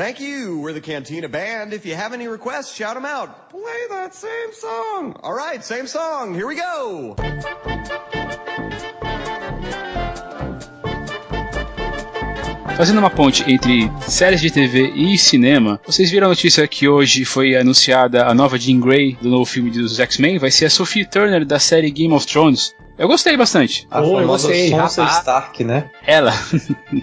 Thank you. We're the Cantina Band. If you have any requests, shout them out. Play that same song. All right, same song. Here we go. Fazendo uma ponte entre séries de TV e cinema, vocês viram a notícia que hoje foi anunciada a nova Jean Grey do novo filme dos X-Men? Vai ser a Sophie Turner da série Game of Thrones. Eu gostei bastante. A oh, famosa Sansa Stark, né? Ela.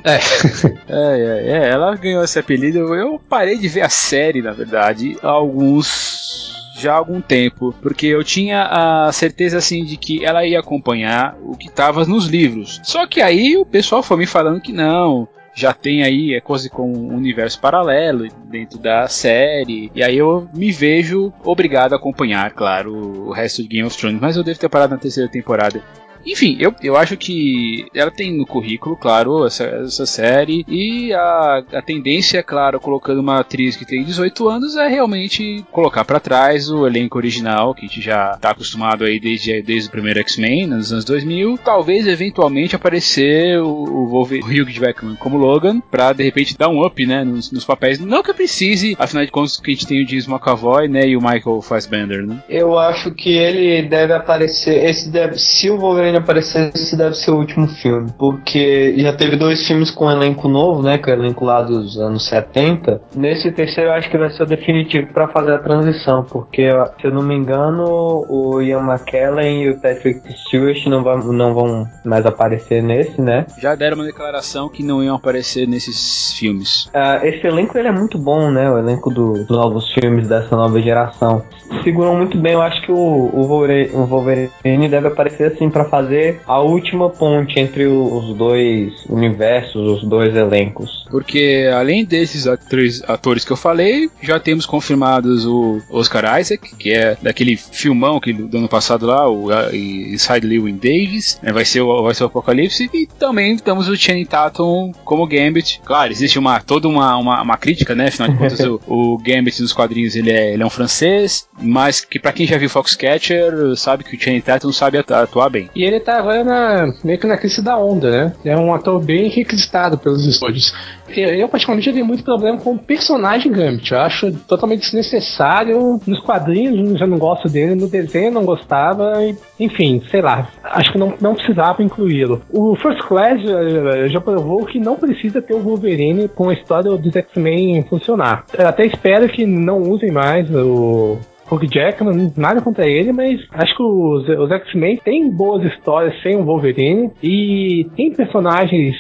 É. é. é, é, ela ganhou esse apelido. Eu parei de ver a série, na verdade, há alguns já há algum tempo, porque eu tinha a certeza assim de que ela ia acompanhar o que estava nos livros. Só que aí o pessoal foi me falando que não, já tem aí é quase com um universo paralelo dentro da série. E aí eu me vejo obrigado a acompanhar, claro, o resto de Game of Thrones. Mas eu devo ter parado na terceira temporada. Enfim, eu, eu acho que ela tem no currículo, claro, essa, essa série. E a, a tendência, claro, colocando uma atriz que tem 18 anos, é realmente colocar para trás o elenco original, que a gente já tá acostumado aí desde, desde o primeiro X-Men, nos anos 2000. Talvez, eventualmente, aparecer o, o, Wolverine, o Hugh Jackman como Logan, pra de repente dar um up, né, nos, nos papéis. Não que precise, afinal de contas, que a gente tem o James McAvoy, né, e o Michael Fassbender, né? Eu acho que ele deve aparecer, esse deve, se o Wolverine aparecer, esse deve ser o último filme. Porque já teve dois filmes com elenco novo, né? Que é o elenco lá dos anos 70. Nesse terceiro eu acho que vai ser o definitivo para fazer a transição. Porque, se eu não me engano, o Ian McKellen e o Patrick Stewart não vão, não vão mais aparecer nesse, né? Já deram uma declaração que não iam aparecer nesses filmes. Uh, esse elenco ele é muito bom, né? O elenco do, dos novos filmes dessa nova geração. Seguram muito bem. Eu acho que o, o Wolverine deve aparecer assim para fazer a última ponte entre os dois universos, os dois elencos. Porque além desses atores, atores que eu falei, já temos confirmados o Oscar Isaac, que é daquele filmão que do ano passado lá, o Inside Lewin Davis, né, vai ser o vai ser o Apocalipse e também temos o Channing Tatum como Gambit. Claro, existe uma toda uma, uma, uma crítica, né? Afinal de contas, o, o, Gambit nos quadrinhos ele é, ele é um francês, mas que para quem já viu Foxcatcher sabe que o Channing Tatum sabe atuar bem. E ele tá agora na, meio que na crise da onda, né? É um ator bem requisitado pelos estúdios. Eu, particularmente, tenho muito problema com o personagem Gambit. Eu acho totalmente desnecessário. Nos quadrinhos já não gosto dele, no desenho não gostava. E, enfim, sei lá. Acho que não, não precisava incluí-lo. O First Class já, já, provou que não precisa ter o Wolverine com a história dos X-Men funcionar. Eu até espero que não usem mais o Hugh Jackman, nada contra ele, mas acho que os, os X-Men têm boas histórias sem o Wolverine e tem personagens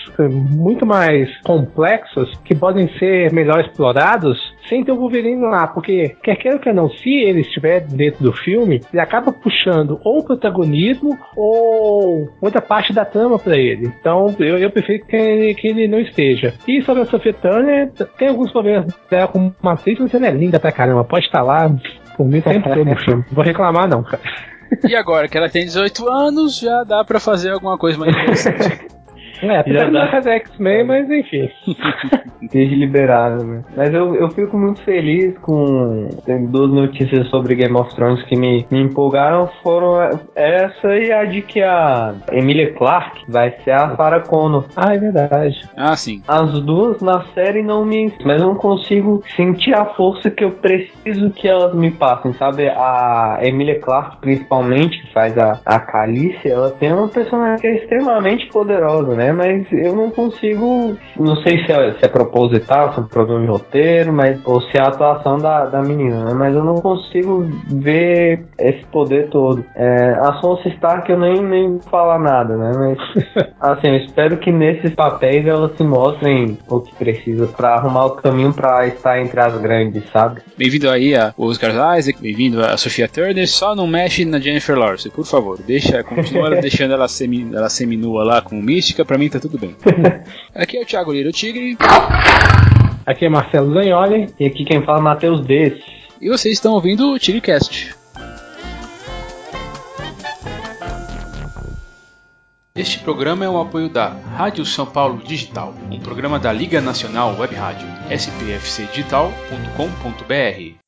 muito mais complexos que podem ser melhor explorados sem ter o Wolverine lá, porque quer queira ou quer não, se ele estiver dentro do filme, ele acaba puxando ou o protagonismo ou muita parte da trama para ele. Então eu, eu prefiro que ele, que ele não esteja. E sobre a Sophie Turner, tem alguns problemas dela como uma atriz, mas ela é linda pra caramba, pode estar lá por mim sempre todo no filme. Vou reclamar não, cara. E agora que ela tem 18 anos, já dá para fazer alguma coisa mais interessante. É, apesar de não fazer X-Men, mas enfim. Desde liberado, né? Mas eu, eu fico muito feliz com. Tem duas notícias sobre Game of Thrones que me, me empolgaram. Foram essa e a de que a Emilia Clarke vai ser a Sarah Connor. Ah, é verdade. Ah, sim. As duas na série não me. Mas eu não consigo sentir a força que eu preciso que elas me passem, sabe? A Emilia Clarke, principalmente, que faz a, a Calice, ela tem uma personagem que é extremamente poderosa, né? Né? Mas eu não consigo. Não sei se é, se é proposital, se é um problema de roteiro, mas, ou se é a atuação da, da menina, né? Mas eu não consigo ver esse poder todo. É, a Sonsa Stark eu nem, nem falar nada, né? Mas assim, eu espero que nesses papéis elas se mostrem o que precisa para arrumar o caminho para estar entre as grandes, sabe? Bem-vindo aí a Oscar Isaac, bem-vindo a Sofia Turner. Só não mexe na Jennifer Lawrence, por favor. Deixa, continua deixando ela semi, ela seminua lá com mística pra mim tá tudo bem. aqui é o Thiago Lira, o Tigre. Aqui é Marcelo Zanholi. E aqui quem fala é Matheus Desse. E vocês estão ouvindo o Tigrecast. Este programa é um apoio da Rádio São Paulo Digital, um programa da Liga Nacional Web Rádio, spfcdigital.com.br.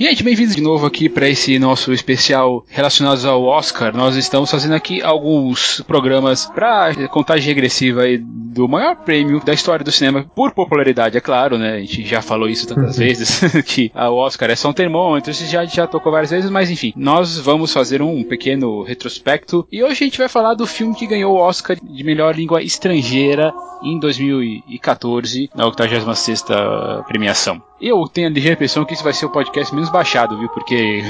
E gente, bem-vindos de novo aqui para esse nosso especial relacionado ao Oscar. Nós estamos fazendo aqui alguns programas para contagem regressiva do maior prêmio da história do cinema, por popularidade, é claro, né? A gente já falou isso tantas uhum. vezes, que o Oscar é só um termômetro, isso já, já tocou várias vezes, mas enfim, nós vamos fazer um pequeno retrospecto e hoje a gente vai falar do filme que ganhou o Oscar de melhor língua estrangeira em 2014, na 86 premiação. Eu tenho a impressão que isso vai ser o podcast menos baixado, viu? Porque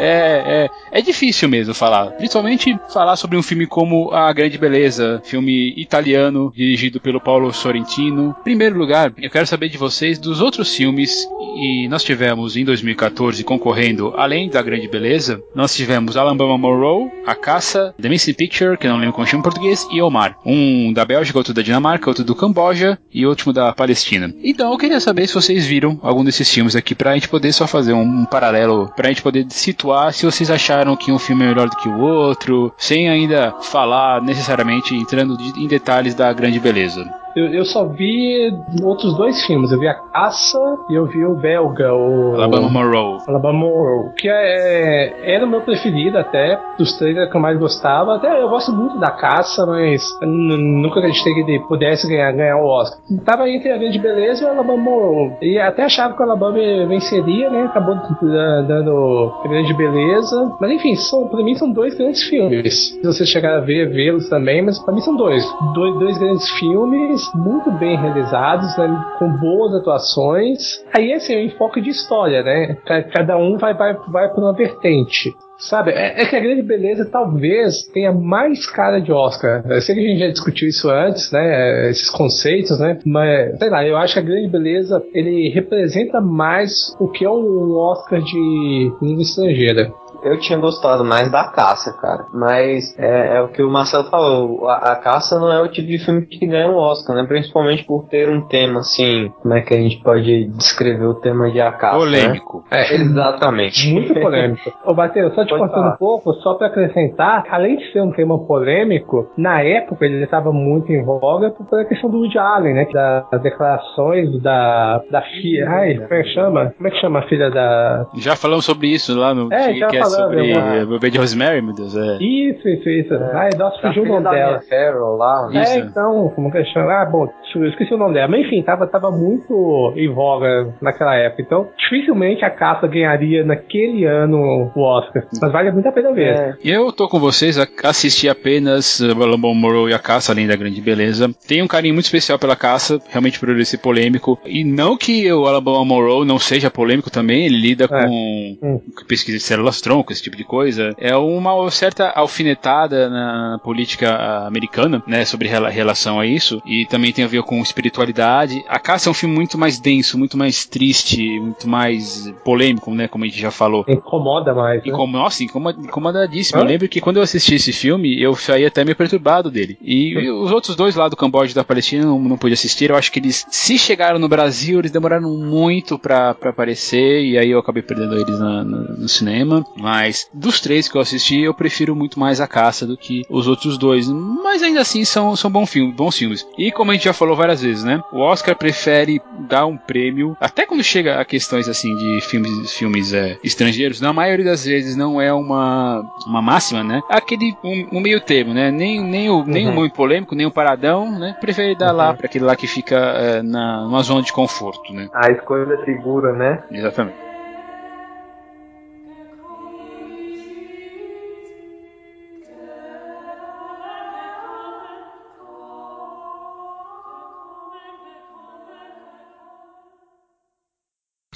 é, é, é, difícil mesmo falar. Principalmente falar sobre um filme como A Grande Beleza, filme italiano, dirigido pelo Paulo Sorrentino. Em primeiro lugar, eu quero saber de vocês dos outros filmes, e nós tivemos em 2014 concorrendo, além da Grande Beleza, nós tivemos Alabama Monroe, A Caça, The Missing Picture, que não lembro como chama em português, e Omar. Um da Bélgica, outro da Dinamarca, outro do Camboja e último da Palestina. Então eu queria saber saber se vocês viram algum desses filmes aqui pra gente poder só fazer um, um paralelo, pra gente poder situar se vocês acharam que um filme é melhor do que o outro, sem ainda falar necessariamente entrando em detalhes da grande beleza. Eu, eu só vi outros dois filmes. Eu vi A Caça e eu vi o Belga, o. Alabama Monroe. Alabama Monroe. Que é, era o meu preferido até, dos trailers que eu mais gostava. Até eu gosto muito da Caça, mas nunca acreditei que ele pudesse ganhar, ganhar o Oscar. Tava entre a Grande Beleza e o Alabama Monroe. E até achava que o Alabama venceria, né? Acabou dando Grande Beleza. Mas enfim, são, pra mim são dois grandes filmes. Se você chegar a ver, vê-los também, mas pra mim são dois. Dois, dois grandes filmes muito bem realizados, né, com boas atuações. Aí é o enfoque de história, né? Cada um vai, vai, vai para uma vertente. Sabe, é, é, que a grande beleza talvez tenha mais cara de Oscar. Eu sei que a gente já discutiu isso antes, né? Esses conceitos, né? Mas, sei lá, eu acho que a grande beleza ele representa mais o que é um Oscar de língua estrangeira eu tinha gostado mais da caça, cara. Mas é, é o que o Marcelo falou. A, a, caça não é o tipo de filme que ganha um Oscar, né? Principalmente por ter um tema assim. Como é que a gente pode descrever o tema de A Caça? Né? Polêmico. Né? É, exatamente. Muito polêmico. Ô, Bateu, só te contando um pouco, só pra acrescentar, além de ser um tema polêmico, na época ele estava muito em voga por a questão do Woody Allen, né? Das declarações da, da filha. Ai, como é que chama? Como é que chama a filha da. Já falamos sobre isso lá no. É, já falamos sobre o bebê de Rosemary, meu Deus. É. Isso, isso, isso. É. Ai, nossa, fugiu o nome dela. Farrell, lá, né? É, então, como que é chama? Ah, bom, eu esqueci o nome dela. Mas enfim, tava, tava muito em voga naquela época. Então, dificilmente a caça ganharia naquele ano o Oscar. Mas vale muito a pena ver. É. Eu tô com vocês, assisti apenas Lambon Morrow e a caça, além da grande beleza. Tenho um carinho muito especial pela caça, realmente por ele ser polêmico. E não que o Alabama Monroe não seja polêmico também, ele lida é. com, hum. pesquisa de células tronco esse tipo de coisa, é uma certa alfinetada na política americana, né, sobre relação a isso, e também tem a ver com espiritualidade. A Caça é um filme muito mais denso, muito mais triste, muito mais polêmico, né, como a gente já falou. Incomoda mais, né? Nossa, incomoda, incomodadíssimo. Eu lembro que quando eu assisti esse filme, eu saí até meio perturbado dele. E, e os outros dois lá do Camboja e da Palestina não, não pude assistir, eu acho que eles, se chegaram no Brasil, eles demoraram muito para aparecer, e aí eu acabei perdendo eles na, na, no cinema. Mas dos três que eu assisti, eu prefiro muito mais A Caça do que os outros dois. Mas ainda assim são, são bons, filmes, bons filmes. E como a gente já falou várias vezes, né? O Oscar prefere dar um prêmio, até quando chega a questões assim de filmes, filmes é, estrangeiros, na maioria das vezes não é uma, uma máxima, né? Aquele um, um meio termo, né? Nem, nem, o, nem uhum. o muito polêmico, nem o paradão, né? Prefere dar uhum. lá para aquele lá que fica é, na, numa zona de conforto, né? A escolha segura, né? Exatamente.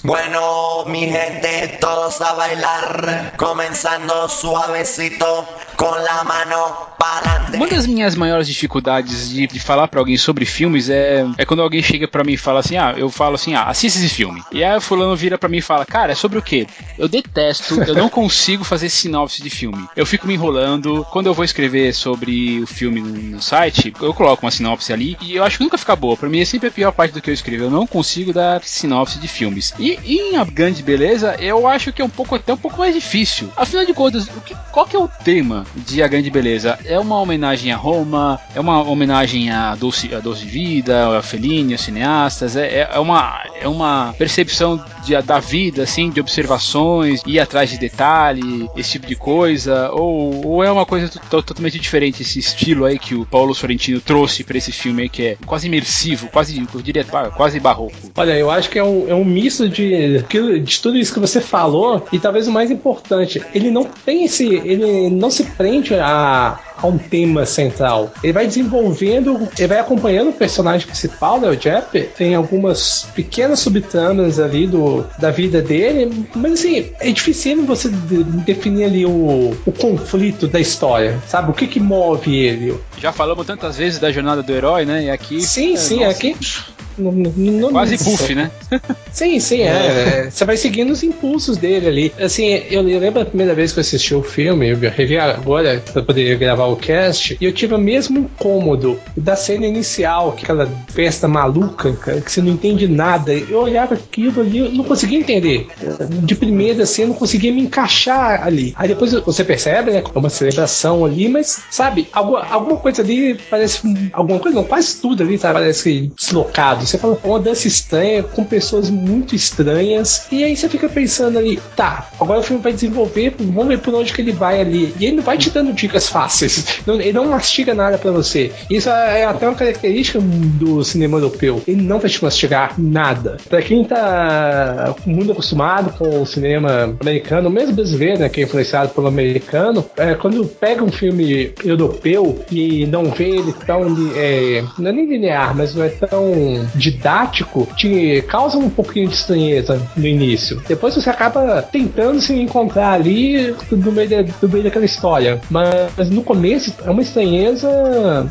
Bueno, mi gente, todos a bailar, comenzando suavecito, com la mano para Uma das minhas maiores dificuldades de, de falar para alguém sobre filmes é, é quando alguém chega para mim e fala assim: ah, eu falo assim, ah, assista esse filme. E aí o fulano vira para mim e fala: cara, é sobre o quê? Eu detesto, eu não consigo fazer sinopse de filme. Eu fico me enrolando. Quando eu vou escrever sobre o filme no, site, eu coloco uma sinopse ali e eu acho que nunca fica boa. Para mim é sempre a pior parte do que eu escrevo. Eu não consigo dar sinopse de filmes. E E em A Grande Beleza, eu acho que é um pouco até um pouco mais difícil. Afinal de contas, o que, qual que é o tema de A Grande Beleza? É uma homenagem a Roma? É uma homenagem a Doce, a Doce Vida, a Fellini, aos cineastas? É, é, uma, é uma percepção de, da vida, assim, de observações, ir atrás de detalhe, esse tipo de coisa? Ou, ou é uma coisa totalmente diferente, esse estilo aí que o Paulo Sorrentino trouxe para esse filme aí, que é quase imersivo, quase, eu diria, quase barroco? Olha, eu acho que é um, é um misto de, de tudo isso que você falou, e talvez o mais importante, ele não tem esse. ele não se prende a, a um tema central. Ele vai desenvolvendo, ele vai acompanhando o personagem principal, né, o Jeff. Tem algumas pequenas subtramas ali do, da vida dele, mas assim, é difícil você de, definir ali o, o conflito da história, sabe? O que que move ele. Já falamos tantas vezes da jornada do herói, né? E aqui. Sim, é, sim, nossa. aqui. No, no, Quase puff, né? sim, sim, é. é. Você vai seguindo os impulsos dele ali. Assim, eu, eu lembro a primeira vez que eu assisti o filme, eu revi agora pra poder gravar o cast, e eu tive o mesmo incômodo da cena inicial, aquela festa maluca, cara, que você não entende nada. Eu olhava aquilo ali, eu não conseguia entender. De primeira, assim, eu não conseguia me encaixar ali. Aí depois você percebe, né? Uma celebração ali, mas, sabe, alguma, alguma coisa ali parece. Alguma coisa, não, quase tudo ali, sabe? Parece deslocado. Você fala, uma dança estranha, com pessoas muito estranhas. E aí você fica pensando ali, tá, agora o filme vai desenvolver, vamos ver por onde que ele vai ali. E ele não vai te dando dicas fáceis. Não, ele não mastiga nada para você. Isso é até uma característica do cinema europeu. Ele não vai te mastigar nada. Pra quem tá muito acostumado com o cinema americano, mesmo brasileiro, né, que é influenciado pelo americano, é, quando pega um filme europeu e não vê ele tão. É, não é nem linear, mas não é tão didático, te causa um pouquinho de estranheza no início. Depois você acaba tentando se encontrar ali no meio, de, no meio daquela história. Mas no começo é uma estranheza,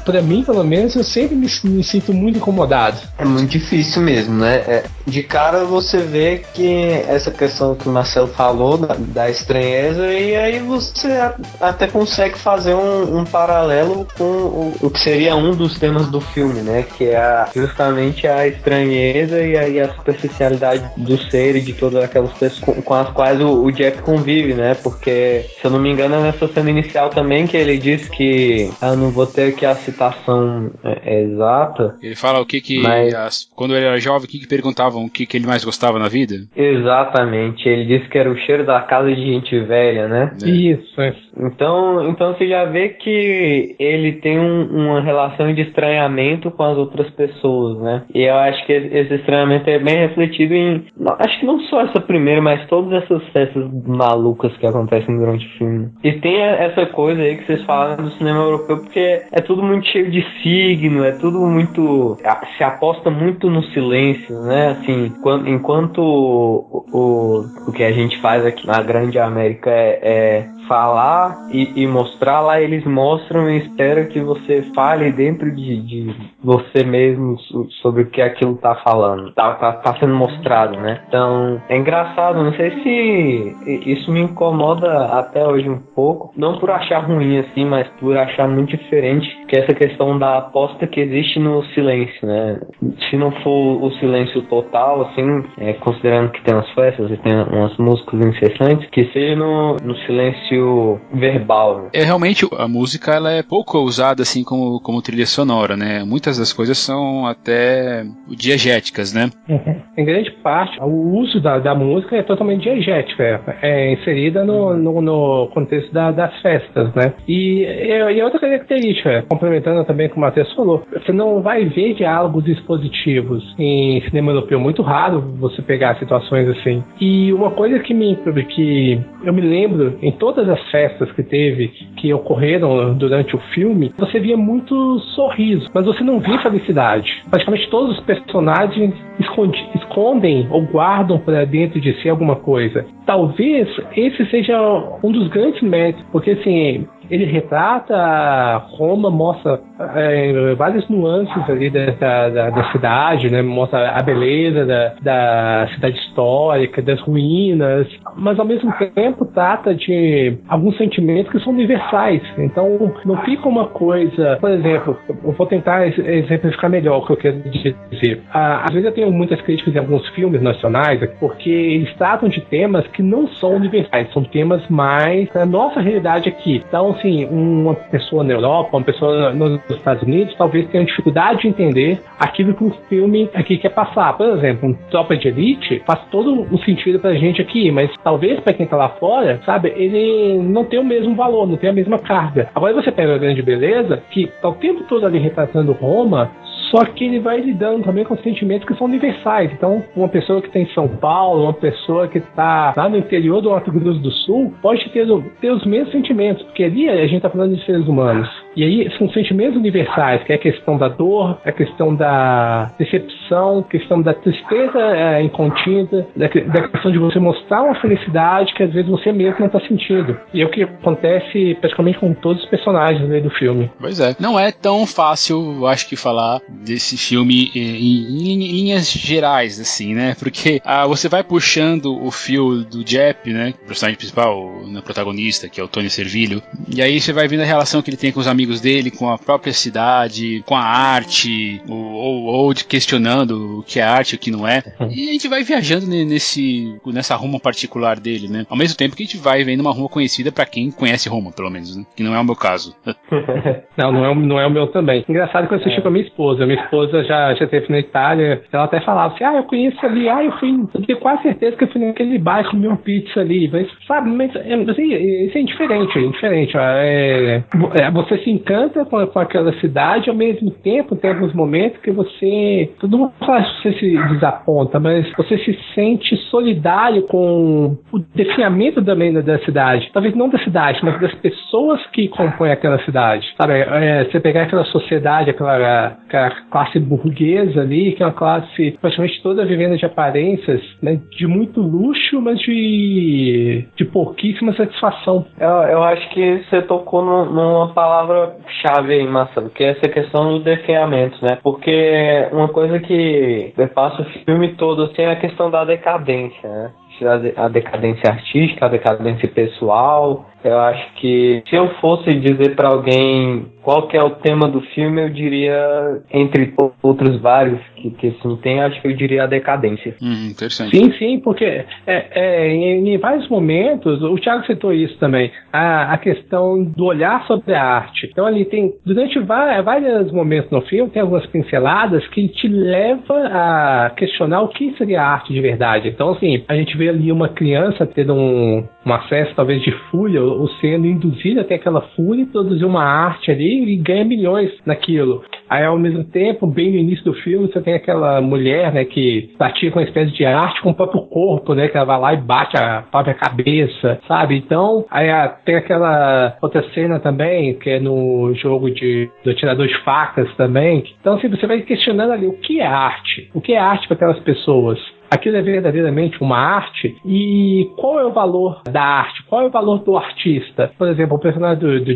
para mim pelo menos, eu sempre me, me, sinto muito incomodado. É muito difícil mesmo, né? É, de cara você vê que essa questão que o Marcelo falou da, da estranheza, e aí você até consegue fazer um, um paralelo com o, o, que seria um dos temas do filme, né? Que é a, justamente a estranheza e a, e a superficialidade do ser e de todas aquelas pessoas com, com as quais o, o Jack convive, né? Porque, se eu não me engano, é nessa cena inicial também que ele diz que. Ah, não vou ter aqui a citação é, exata. Ele fala o que que. Mas... As, quando ele era jovem, o que que perguntavam o que que ele mais gostava na vida? Exatamente. Ele disse que era o cheiro da casa de gente velha, né? É. Isso, é. Então, então você já vê que ele tem um, uma relação de estranhamento com as outras pessoas, né? E eu acho que esse estranhamento é bem refletido em. Acho que não só essa primeira, mas todas essas festas malucas que acontecem durante o filme. E tem essa coisa aí que vocês falaram do cinema europeu, porque é tudo muito cheio de signo, é tudo muito. se aposta muito no silêncio, né? Assim, enquanto o, o, o que a gente faz aqui na Grande América é, é falar e, e, mostrar lá, eles mostram e esperam que você fale dentro de, de você mesmo sobre o que aquilo tá falando, tá, tá, tá, sendo mostrado, né? Então, é engraçado, não sei se isso me incomoda até hoje um pouco, não por achar ruim assim, mas por achar muito diferente que essa questão da aposta que existe no silêncio, né? Se não for o silêncio total, assim, é, considerando que tem umas festas e tem umas músicas incessantes, que seja no, no silêncio verbal. É realmente a música ela é pouco usada assim como, como trilha sonora, né? Muitas das coisas são até diegéticas, né? Uhum. Em grande parte, o uso da, da música é totalmente diegética, é, é inserida no, no, no contexto da, das festas, né? E, e, outra característica, complementando também o que o Matheus falou, você não vai ver diálogos expositivos em cinema europeu, muito raro você pegar situações assim. E uma coisa que me que eu me lembro em todas todas as festas que teve, que ocorreram durante o filme, você via muito sorriso, mas você não via felicidade. Praticamente todos os personagens esconde, escondem ou guardam para dentro de si alguma coisa. Talvez esse seja um dos grandes méritos, porque assim, ele retrata Roma, mostra é, várias nuances ali da, da, da, cidade, né? Mostra a beleza da, da cidade histórica, das ruínas, mas ao mesmo tempo trata de alguns sentimentos que são universais. Então não fica uma coisa, por exemplo, eu vou tentar exemplificar melhor o que eu quero dizer. Às vezes eu tenho muitas críticas em alguns filmes nacionais porque eles tratam de temas que não são universais, são temas mais da nossa realidade aqui. Então, assim, uma pessoa na Europa, uma pessoa nos Estados Unidos, talvez tenha dificuldade de entender aquilo que um filme aqui quer passar. Por exemplo, um Tropa de Elite faz todo o sentido pra gente aqui, mas talvez para quem tá lá fora, sabe, ele não tem o mesmo valor, não tem a mesma carga. Agora você pega a grande beleza, que tá o tempo todo ali retratando Roma, só que ele vai lidando também com sentimentos que são universais. Então, uma pessoa que está em São Paulo, uma pessoa que está lá no interior do Mato Grosso do Sul, pode ter, ter os mesmos sentimentos, porque ali a gente está falando de seres humanos. E aí são sentimentos universais, que é a questão da dor, a questão da decepção, a questão da tristeza é, incontida, da, da, questão de você mostrar uma felicidade que às vezes você mesmo não está sentindo. E é o que acontece praticamente com todos os personagens né, do filme. Pois é. Não é tão fácil, eu acho que, falar desse filme em, em, linhas gerais, assim, né? Porque ah, você vai puxando o fio do Jep, né? O personagem principal, o né, protagonista, que é o Tony Servilho, e aí você vai vendo a relação que ele tem com os amigos dele, com a própria cidade, com a arte, ou, ou, ou questionando o que é arte e o que não é. E a gente vai viajando nesse, nessa Roma particular dele, né? Ao mesmo tempo que a gente vai vendo uma Roma conhecida para quem conhece Roma, pelo menos, né? Que não é o meu caso. não, não é, não é o meu também. Engraçado que eu assisti é. com a minha esposa. Minha esposa já, já teve na Itália. Ela até falava assim: ah, eu conheço ali, ah, eu fui. Eu tenho quase certeza que eu fui naquele bairro comer uma pizza ali. Mas, sabe, mas é, assim, isso é indiferente, é indiferente. É, é, você se encanta com, com aquela cidade, ao mesmo tempo tem alguns momentos que você. Tudo não faz você se desaponta, mas você se sente solidário com o definhamento também da cidade. Talvez não da cidade, mas das pessoas que compõem aquela cidade. Sabe, é, você pegar aquela sociedade, aquela, aquela classe burguesa ali, que é uma classe praticamente toda vivendo de aparências, né, de muito luxo, mas de, de pouquíssima satisfação. Eu, eu acho que você tocou no, numa palavra-chave aí, Marcelo, que é essa questão do definhamento, né? Porque uma coisa que passa o filme todo assim, é a questão da decadência, né? a decadência artística, a decadência pessoal, eu acho que se eu fosse dizer para alguém qual que é o tema do filme, eu diria, entre outros vários que, que assim, tem, acho que eu diria a decadência. Hum, interessante. Sim, sim, porque é, é, em, em, vários momentos, o Thiago citou isso também, a, a questão do olhar sobre a arte. Então ali tem, durante vários momentos no filme, tem algumas pinceladas que te leva a questionar o que seria arte de verdade. Então assim, a gente vê ali uma criança tendo um, um acesso talvez de fúria, ou sendo induzida até aquela fúria e produzir uma arte ali e ganha milhões naquilo. Aí ao mesmo tempo, bem no início do filme, você tem aquela mulher, né, que pratica uma espécie de arte com o próprio corpo, né, que ela vai lá e bate a própria cabeça, sabe? Então, aí tem aquela outra cena também, que é no jogo de do atirador de facas também. Então, assim, você vai questionando ali o que é arte? O que é arte para aquelas pessoas? Aquilo é verdadeiramente uma arte e qual é o valor da arte, qual é o valor do artista. Por exemplo, o personagem do, do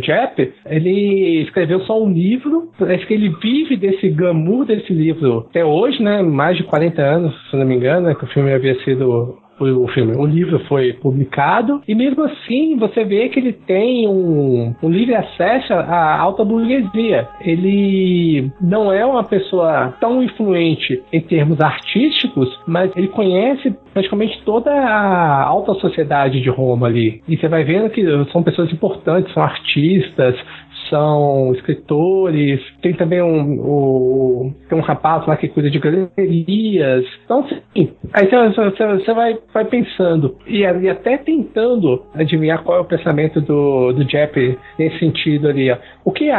ele escreveu só um livro, parece que ele vive desse glamour desse livro até hoje, né? Mais de 40 anos, se não me engano, né, que o filme havia sido o filme. O livro foi publicado e mesmo assim você vê que ele tem um, um livre acesso à alta burguesia. Ele não é uma pessoa tão influente em termos artísticos, mas ele conhece praticamente toda a alta sociedade de Roma ali. E você vai vendo que são pessoas importantes, são artistas, são escritores, tem também um, um, tem um rapaz lá que cuida de galerias. Então, sim, aí você, vai, vai pensando e, e, até tentando adivinhar qual é o pensamento do, do Jepp nesse sentido ali. Ó. O que é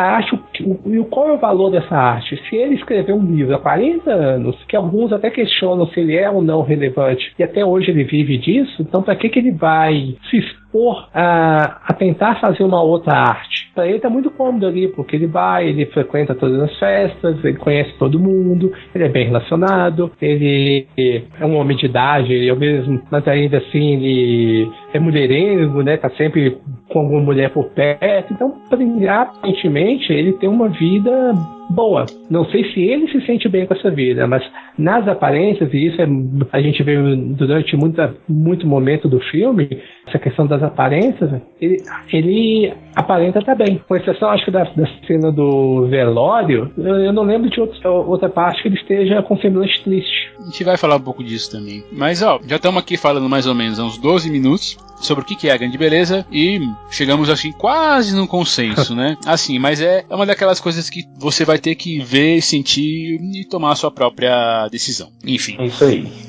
e qual é o valor dessa arte? Se ele escreveu um livro há 40 anos, que alguns até questionam se ele é ou não relevante, e até hoje ele vive disso, então para que, que ele vai se expor a, a tentar fazer uma outra arte? Para ele tá muito cômodo ali, porque ele vai, ele frequenta todas as festas, ele conhece todo mundo, ele é bem relacionado, ele é um homem de idade, ele é mesmo, mas ainda assim ele é mulherengo, né? Tá sempre com alguma mulher por perto. Então, aparentemente, ele tem uma vida boa. Não sei se ele se sente bem com essa vida, mas nas aparências, e isso é, a gente vê durante muita, muito momento do filme, essa questão das aparências, ele, ele aparenta estar tá bem. Com exceção, acho que da, da cena do velório, eu, eu não lembro de outro, outra parte que ele esteja com semblante triste. A gente vai falar um pouco disso também. Mas, ó, já estamos aqui falando mais ou menos uns 12 minutos sobre o que é a grande beleza e chegamos assim quase num consenso, né? Assim, mas é, é uma daquelas coisas que você vai ter que ver, sentir e tomar a sua própria decisão. Enfim. É isso aí.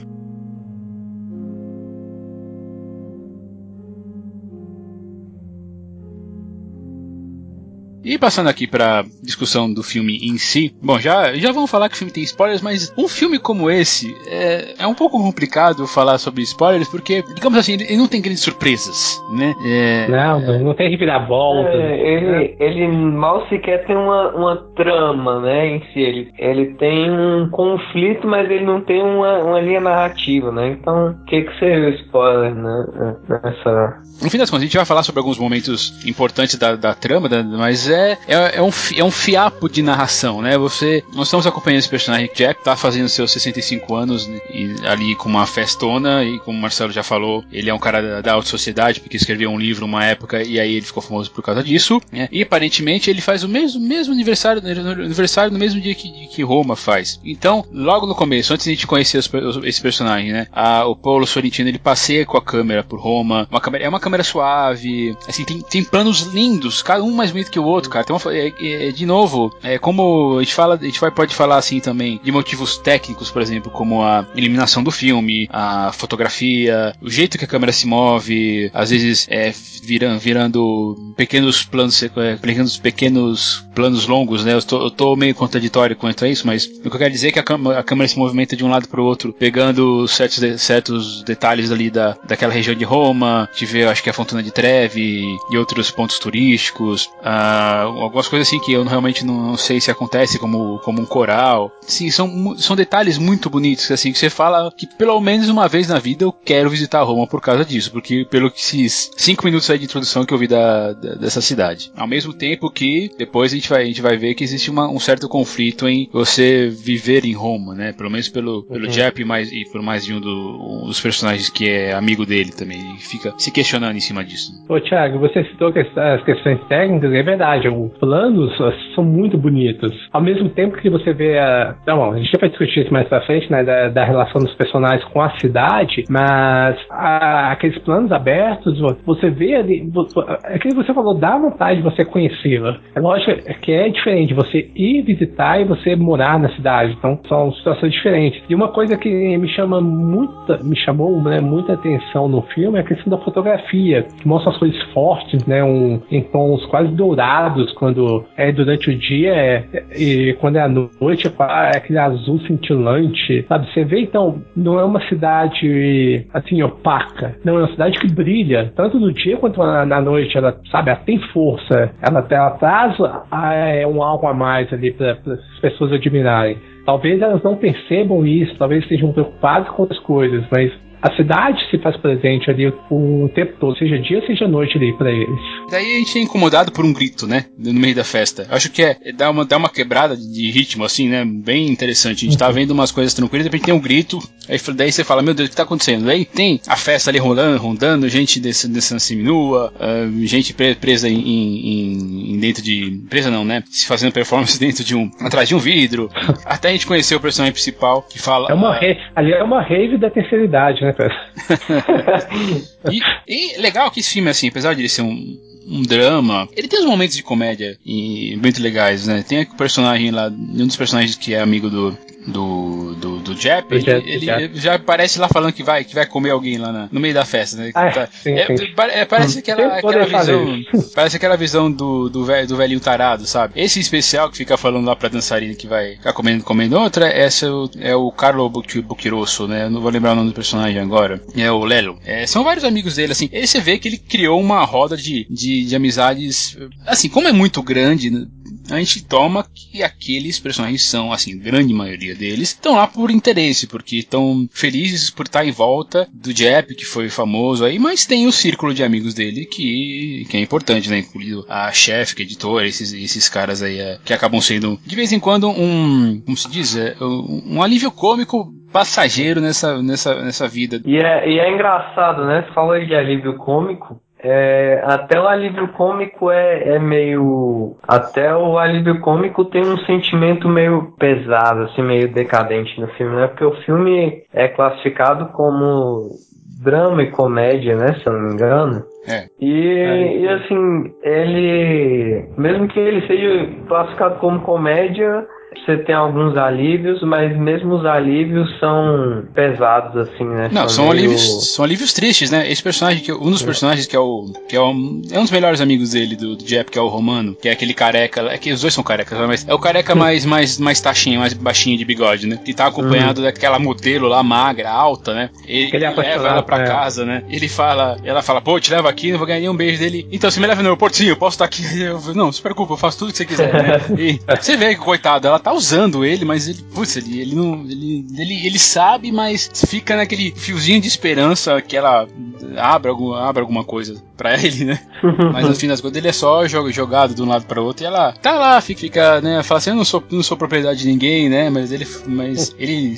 E passando aqui para discussão do filme em si, bom, já, já vamos falar que o filme tem spoilers, mas um filme como esse é, é um pouco complicado falar sobre spoilers, porque, digamos assim, ele não tem grandes surpresas, né? É, não, não tem reviravolta. É, ele, ele mal sequer tem uma, uma trama, né, em si. Ele, ele tem um conflito, mas ele não tem uma, uma linha narrativa, né? Então, o que, que seria o spoiler, né, nessa... No fim das contas, a gente vai falar sobre alguns momentos importantes da, da trama, mas é, é, é, um, é um fiapo de narração, né? Você, nós estamos acompanhando esse personagem Jack, tá fazendo seus 65 anos e, ali com uma festona e como o Marcelo já falou, ele é um cara da, da alta sociedade porque escreveu um livro uma época e aí ele ficou famoso por causa disso, né? E aparentemente ele faz o mesmo, mesmo aniversário, aniversário no mesmo dia que, que Roma faz. Então, logo no começo, antes de a gente conhecer os, esse personagem, né? A, o Paulo Sorrentino ele passeia com a câmera por Roma, uma câmera, é uma câmera suave, assim, tem, tem planos lindos, cada um mais bonito que o outro outro, cara. Tem uma, é, é, de novo, é como a gente fala, a gente vai, pode falar assim também de motivos técnicos, por exemplo, como a eliminação do filme, a fotografia, o jeito que a câmera se move, às vezes é, virando, virando pequenos planos, é, pequenos, pequenos planos longos, né? Eu tô, eu tô meio contraditório quanto a isso, mas o que eu quero dizer é que a, câmera, a câmera se movimenta de um lado para o outro, pegando certos, de, certos detalhes ali da, daquela região de Roma, de ver, acho que a Fontana de Trevi e outros pontos turísticos. Uh, algumas coisas assim que eu realmente não, sei se acontece, como, como um coral. Sim, são, são detalhes muito bonitos, assim, que você fala que pelo menos uma vez na vida eu quero visitar Roma por causa disso, porque pelo que esses cinco minutos aí de introdução que eu vi da, da, dessa cidade. Ao mesmo tempo que depois a gente vai, a gente vai ver que existe uma, um certo conflito em você viver em Roma, né? Pelo menos pelo, pelo uhum. Jep mais, e por mais de um, do, um dos personagens que é amigo dele também. Ele fica se questionando em cima disso. Ô, Thiago, você citou que as questões técnicas, é verdade verdade, os planos são muito bonitos. Ao mesmo tempo que você vê a. Não, a gente vai discutir isso mais pra frente, né? Da, da relação dos personagens com a cidade, mas a, aqueles planos abertos, você vê ali. Aquilo que você falou, dá vontade de você conhecê-la. É lógico que é diferente você ir visitar e você morar na cidade. Então são situações diferentes. E uma coisa que me chama muita, me chamou né, muita atenção no filme é a questão da fotografia, que mostra as coisas fortes, né? Um, em tons quase dourados quando é durante o dia é, e quando é à noite é, é aquele azul cintilante, sabe? Você vê então, não é uma cidade assim opaca, não é uma cidade que brilha, tanto no dia quanto na, na noite, ela, sabe, ela tem força, ela, ela traz é, um algo a mais ali para as pessoas admirarem. Talvez elas não percebam isso, talvez estejam preocupadas com outras coisas, mas a cidade se faz presente ali o tempo todo, seja dia, seja noite ali para eles. Daí a gente é incomodado por um grito, né? No meio da festa. Acho que é, é dar, uma, dar uma quebrada de ritmo, assim, né? Bem interessante. A gente tá uhum. vendo umas coisas tranquilas, de repente tem um grito, aí daí você fala, meu Deus, o que tá acontecendo? Daí tem a festa ali rolando, rondando, gente descendo seminua, uh, gente presa em, em, em, dentro de. presa não, né? Se fazendo performance dentro de um. atrás de um vidro. Até a gente conhecer o personagem principal que fala. É uma uh, ali é uma rave da terceira idade, né? Né, cara? e, e, legal que esse filme, assim, apesar de ele ser um, um drama, ele tem uns momentos de comédia e muito legais, né? Tem o personagem lá, um dos personagens que é amigo do, do, do, do Jap, ele, ele, já aparece lá falando que vai, que vai comer alguém lá na, no meio da festa, né? Ah, tá, sim, é, sim. É, parece aquela, aquela visão. Parece aquela visão do, do, velho, do velhinho tarado, sabe? Esse especial que fica falando lá pra dançarina que vai ficar comendo, comendo outra, esse é o, é o Carlo Buquirosso, né? Eu não vou lembrar o nome do personagem agora. É o Lelo. É, são vários amigos dele, assim. Aí você vê que ele criou uma roda de, de, de amizades. Assim, como é muito grande, a gente toma que aqueles personagens são, assim, grande maioria deles, estão lá por interesse, porque estão felizes por estar em volta do Jep, que foi famoso aí, mas tem o círculo de amigos dele que, que é importante, né? Incluindo a chefe, que é editora, esses, esses caras aí é, que acabam sendo, de vez em quando, um, como se diz, é, um, alívio cômico passageiro nessa, nessa, nessa vida. E é, e é engraçado, né? Você falou de alívio cômico. É, até o alívio cômico é, é meio. Até o alívio cômico tem um sentimento meio pesado, assim, meio decadente no filme, né? Porque o filme é classificado como drama e comédia, né? Se eu não me engano. É. E, É. e assim, ele. Mesmo que ele seja classificado como comédia, você tem alguns alívios, mas mesmo os alívios são pesados, assim, né? Não, são meio- alívios, são alívios tristes, né? Esse personagem, que, um dos personagens que é o. que é, um, é um dos melhores amigos dele, do, do Jep, que é o Romano, que é aquele careca. É que os dois são carecas, né? mas é o careca mais, mais, mais taxinho, mais baixinho de bigode, né? Que tá acompanhado daquela modelo lá magra, alta, né? Ele, Ele é leva ela pra é. casa, né? Ele fala, ela fala, pô, te levo aqui, não vou ganhar nenhum beijo dele. Então, você me leva no aeroporto, sim, eu posso estar aqui. Eu, não, se preocupa, eu faço tudo que você quiser, né? E você vê que, coitado, ela tá usando ele, mas ele, putz, ele, ele não. Ele, ele, ele sabe, mas fica naquele fiozinho de esperança que ela abra, algum, abra alguma coisa pra ele, né? Mas no fim das contas ele é só jo- jogado de um lado pra outro e ela tá lá, fica, fica né? Fala assim, eu não sou, não sou propriedade de ninguém, né? Mas ele, mas ele,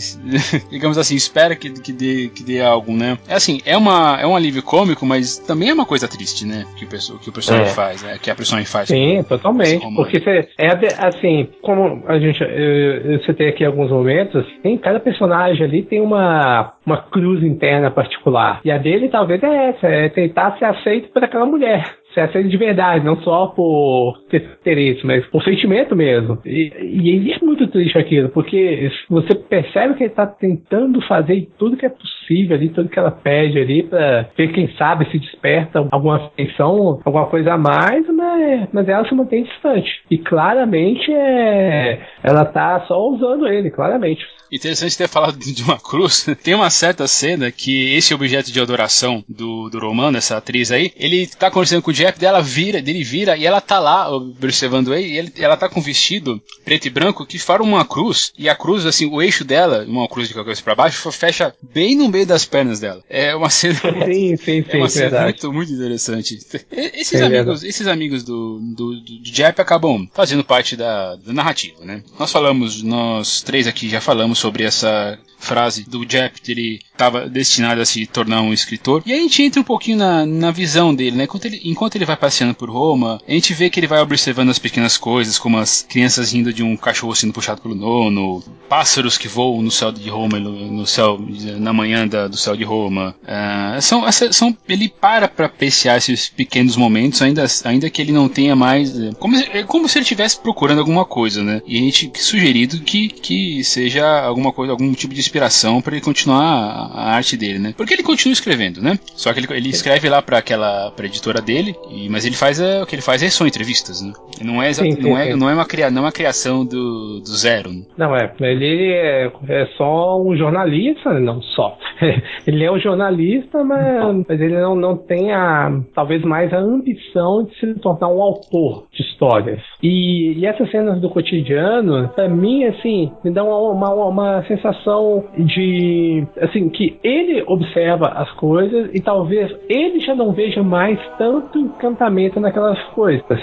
digamos assim, espera que, que, dê, que dê algo, né? É assim, é, uma, é um alívio cômico, mas também é uma coisa triste, né? Que o, perso- que o personagem É. faz, né? Que a personagem faz. Sim, totalmente. Porque é assim, como a gente, eu, eu citei aqui alguns momentos, tem cada personagem ali tem uma, uma cruz interna particular. E a dele talvez é essa, é tentar ser aceito por aquela mulher. Ser aceito de verdade, não só por ter interesse, mas por sentimento mesmo. E, e é muito triste aquilo, porque você percebe que ele tá tentando fazer tudo que é possível ali, tudo que ela pede ali, pra ver quem sabe se desperta alguma afeição, alguma coisa a mais, mas, mas ela se mantém distante. E claramente é, ela tá só usando ele, claramente. Interessante ter falado de uma cruz. Tem uma certa cena que esse objeto de adoração do, do Romano, essa atriz aí, ele tá conversando com o Jeff, dela vira, dele vira, e ela tá lá observando ele, e ele- ela tá com um vestido preto e branco que forma uma cruz, e a cruz, assim, o eixo dela, uma cruz de cabeça pra baixo, fecha bem no meio das pernas dela. É uma cena. Sim, sim, É sim, uma cena verdade. muito, muito interessante. Esses É amigos, esses amigos do, do, do, Jep acabam fazendo parte da, da narrativa, né? Nós falamos, nós três aqui já falamos sobre essa frase do Jep, que ele estava destinado a se tornar um escritor. E aí a gente entra um pouquinho na, na visão dele, né? Enquanto ele, enquanto ele vai passeando por Roma, a gente vê que ele vai observando as pequenas coisas, como as crianças rindo de um cachorro sendo puxado pelo nono, pássaros que voam no céu de Roma, no, no céu, na manhã da- do céu de Roma. Ah, são, são, ele para para apreciar esses pequenos momentos, ainda, ainda que ele não tenha mais. eh, Como, é como se ele estivesse procurando alguma coisa, né? E a gente sugerido que, que seja alguma coisa, algum tipo de inspiração para ele continuar a, a arte dele, né? Porque ele continua escrevendo, né? Só que ele, ele escreve lá para aquela pra editora dele, e, mas ele faz é, o que ele faz é são entrevistas, né? Não é, Sim, sim, não é, sim. não é uma, cria, não é uma criação do, do zero. né? Não, é, ele é, é só um jornalista, não só. Ele é um jornalista, mas, mas ele não, não tem a, talvez mais a ambição de se tornar um autor de histórias. E, e essas cenas do cotidiano, pra mim, assim, me dão uma, uma, uma sensação de, assim, que ele observa as coisas e talvez ele já não veja mais tanto encantamento naquelas coisas.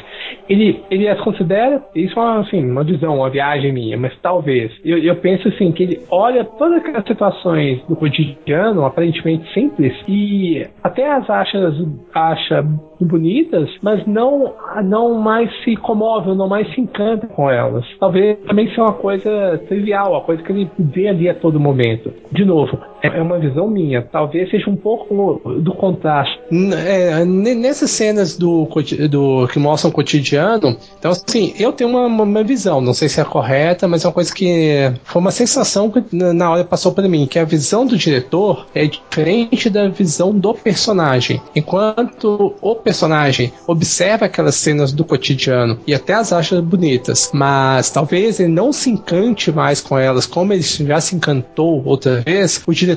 Ele, ele as considera, isso é uma, assim, uma visão, uma viagem minha, mas talvez. Eu, eu penso assim, que ele olha todas aquelas situações do cotidiano, aparentemente simples, e até as acha, acha bonitas, mas não, não mais se comove, não mais se encanta com elas. Talvez também seja uma coisa trivial, uma coisa que ele vê ali a todo momento. De novo, é é uma visão minha. Talvez seja um pouco do contraste. É, nessas cenas do, do que mostram o cotidiano, então assim, eu tenho uma, uma visão, não sei se é correta, mas é uma coisa que foi uma sensação que na hora passou para mim, que a visão do diretor é diferente da visão do personagem. Enquanto o personagem observa aquelas cenas do cotidiano e até as acha bonitas, mas talvez ele não se encante mais com elas como ele já se encantou outra vez, o diretor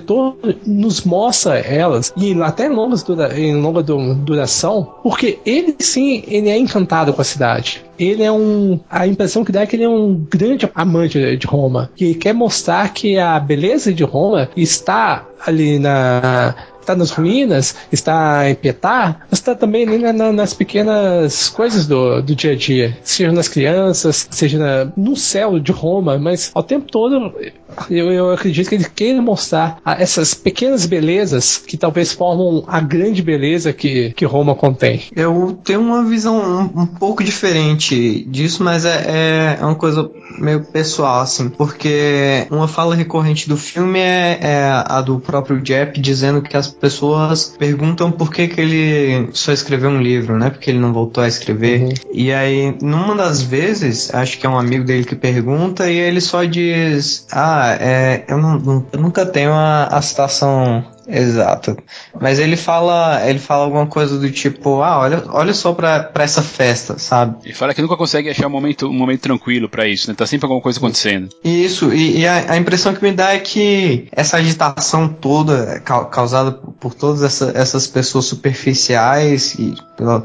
nos mostra elas, e até em, longas dura, em longa duração, porque ele sim, ele é encantado com a cidade ele é um. A impressão que dá é que ele é um grande amante de Roma. Que quer mostrar que a beleza de Roma está ali na está nas ruínas, está em Petar, mas está também na, na, nas pequenas coisas do, do dia a dia, seja nas crianças, seja na, no céu de Roma, mas ao tempo todo eu, eu acredito que ele queira mostrar essas pequenas belezas que talvez formam a grande beleza que, que Roma contém. Eu tenho uma visão um, um pouco diferente disso, mas é, é, é, uma coisa meio pessoal, assim, porque uma fala recorrente do filme é, é a do próprio Jeff dizendo que as pessoas perguntam por que, que ele só escreveu um livro, né? Porque ele não voltou a escrever. Uhum. E aí, numa das vezes, acho que é um amigo dele que pergunta, e ele só diz: Ah, é, eu, não, eu nunca tenho a, a citação Exato. Mas ele fala, ele fala alguma coisa do tipo, ah, olha, olha só pra, pra essa festa, sabe? Ele fala que nunca consegue achar um momento, um momento tranquilo para isso, né? Tá sempre alguma coisa acontecendo. Isso, e, e a, a, impressão que me dá é que essa agitação toda causada por todas essa, essas pessoas superficiais e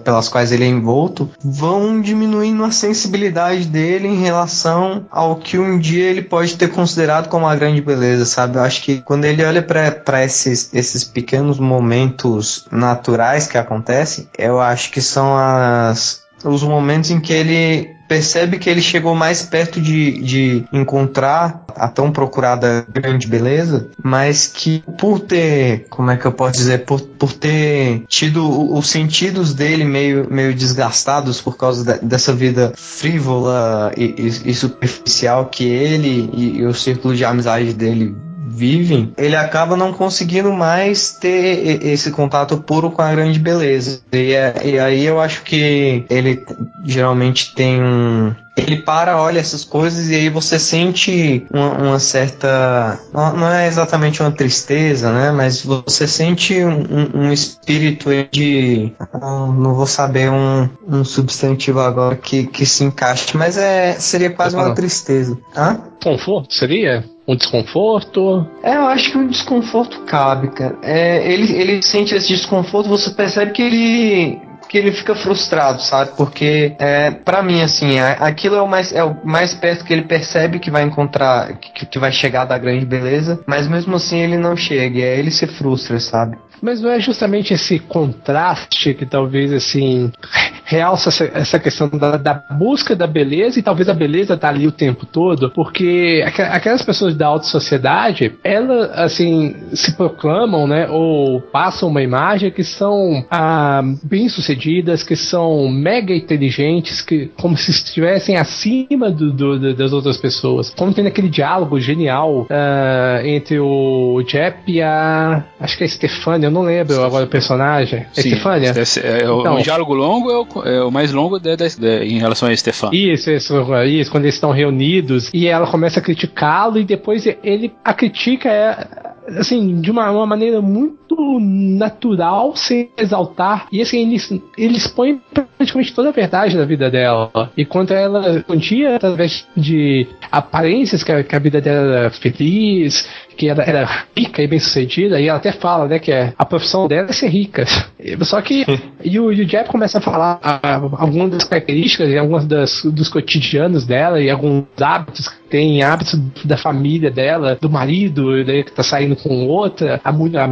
pelas quais ele é envolto, vão diminuindo a sensibilidade dele em relação ao que um dia ele pode ter considerado como a grande beleza, sabe? Eu acho que quando ele olha para esses esses pequenos momentos naturais que acontecem, eu acho que são as, os momentos em que ele percebe que ele chegou mais perto de, de encontrar a tão procurada grande beleza, mas que por ter, como é que eu posso dizer, por, por ter tido os sentidos dele meio, meio desgastados por causa de, dessa vida frívola e, e, e superficial que ele e, e o círculo de amizade dele vivem, ele acaba não conseguindo mais ter esse contato puro com a grande beleza. E, é, e aí eu acho que ele geralmente tem um, ele para, olha essas coisas e aí você sente uma, uma certa. Não, é exatamente uma tristeza, né? Mas você sente um, um espírito de. Não vou saber um, um substantivo agora que, que se encaixe, mas é seria quase uma tristeza. Hã? Conforto seria? Um desconforto? É, eu acho que um desconforto cabe, cara. É, ele, ele sente esse desconforto, você percebe que ele que ele fica frustrado, sabe? Porque é, para mim assim, aquilo é o mais é o mais perto que ele percebe que vai encontrar, que, que vai chegar da grande beleza, mas mesmo assim ele não chega, e aí ele se frustra, sabe? Mas não é justamente esse contraste que talvez assim realça essa, essa questão da, da, busca da beleza e talvez a beleza tá ali o tempo todo, porque aquelas pessoas da alta sociedade, elas assim se proclamam, né, ou passam uma imagem que são ah, bem sucedidas, que são mega inteligentes, que como se estivessem acima do, do, das outras pessoas. Como tem aquele diálogo genial ah, entre o Jep e a acho que é a Stefania, eu não lembro agora o personagem. É Sim, Stefania? É, é, então, o diálogo longo é o é o mais longo de, de, de, em relação a Stefan. Isso, isso, isso, quando eles estão reunidos e ela começa a criticá-lo e depois ele a critica é assim, de uma, uma maneira muito natural, sem exaltar. E assim, eles, eles põem praticamente toda a verdade da vida dela. E quando ela dia, através de aparências que a, que a vida dela era feliz, que ela era rica e bem sucedida, e ela até fala, né, que é, a profissão dela é ser rica. Só que e o, e o Jeff começa a falar algumas das características e algumas das, dos cotidianos dela e alguns hábitos que tem, hábitos da família dela, do marido, né, que tá saindo com outra há, muito, há,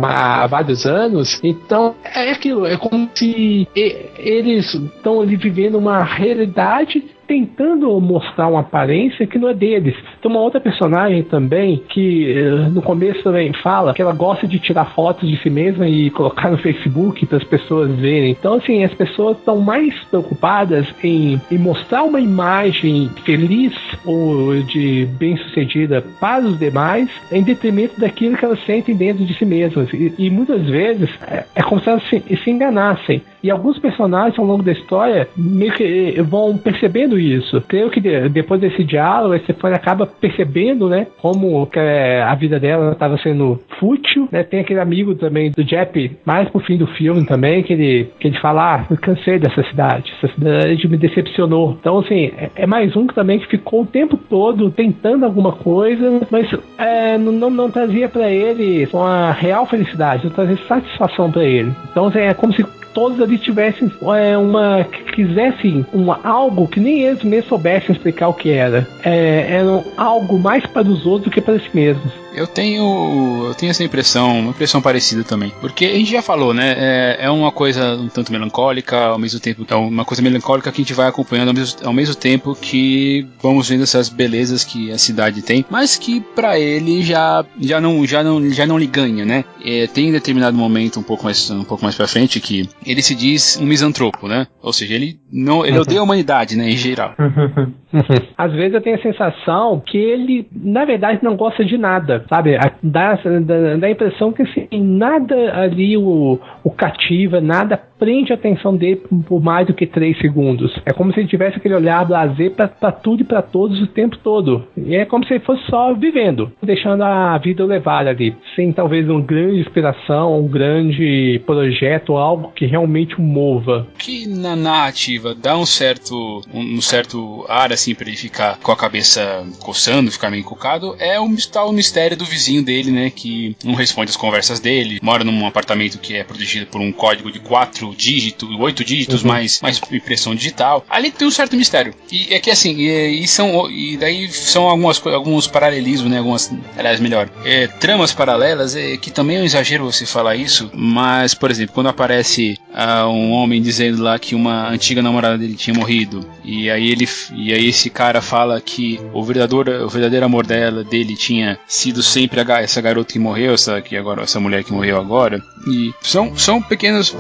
há vários anos. Então é aquilo, é como se eles estão ali vivendo uma realidade tentando mostrar uma aparência que não é deles. Tem uma outra personagem também que eh, no começo também fala que ela gosta de tirar fotos de si mesma e colocar no Facebook para as pessoas verem. Então, assim, as pessoas estão mais preocupadas em, em mostrar uma imagem feliz ou de bem-sucedida para os demais em detrimento daquilo que elas sentem dentro de si mesmas. E, e muitas vezes é, é como se elas se, se enganassem E alguns personagens ao longo da história meio que vão percebendo isso. Creio que depois desse diálogo, a Stefania acaba percebendo, né, como a vida dela estava sendo fútil, né? Tem aquele amigo também do Jepp, mais pro fim do filme também, que ele, que ele fala, ah, cansei dessa cidade, essa cidade me decepcionou. Então, assim, é, é mais um que também que ficou o tempo todo tentando alguma coisa, mas é, não, não, não trazia para ele uma real felicidade, não trazia satisfação para ele. Então, assim, é como se todos ali tivessem é, uma. quisessem um, algo que nem eles mesmos soubessem explicar o que era. É, era algo mais para os outros do que para si mesmos. Eu tenho, eu tenho essa impressão, uma impressão parecida também. Porque a gente já falou, né? É, é uma coisa um tanto melancólica, ao mesmo tempo é uma coisa melancólica que a gente vai acompanhando ao mesmo, ao mesmo tempo que vamos vendo essas belezas que a cidade tem, mas que para ele já, já não já não já não lhe ganha, né? É, tem determinado momento um pouco mais um pouco mais para frente que ele se diz um misantropo, né? Ou seja, ele não ele odeia a humanidade, né, em geral. Às vezes eu tenho a sensação que ele na verdade não gosta de nada sabe? Dá, dá, dá a impressão que assim, nada ali o, o cativa, nada prende a atenção dele por mais do que três segundos. É como se ele tivesse aquele olhar blazer para tudo e para todos o tempo todo. E é como se ele fosse só vivendo, deixando a vida levar ali, sem talvez uma grande inspiração, um grande projeto, algo que realmente o mova. Que na narrativa dá um certo, um, um certo ar assim para ele ficar com a cabeça coçando, ficar meio encucado, é o tal mistério do vizinho dele, né, que não responde as conversas dele, mora num apartamento que é protegido por um código de quatro dígitos, oito dígitos uhum. mais, mais impressão digital. Ali tem um certo mistério. E é que assim, e, e são e daí são algumas, alguns paralelismos, né? Algumas, aliás, melhor, é, tramas paralelas, é, que também é um exagero você falar isso, mas, por exemplo, quando aparece uh, um homem dizendo lá que uma antiga namorada dele tinha morrido, e aí ele e aí esse cara fala que o verdadeiro, o verdadeiro amor dela, dele tinha sido sempre a, essa garota que morreu, essa, que agora, essa mulher que morreu agora, e são, são pequenos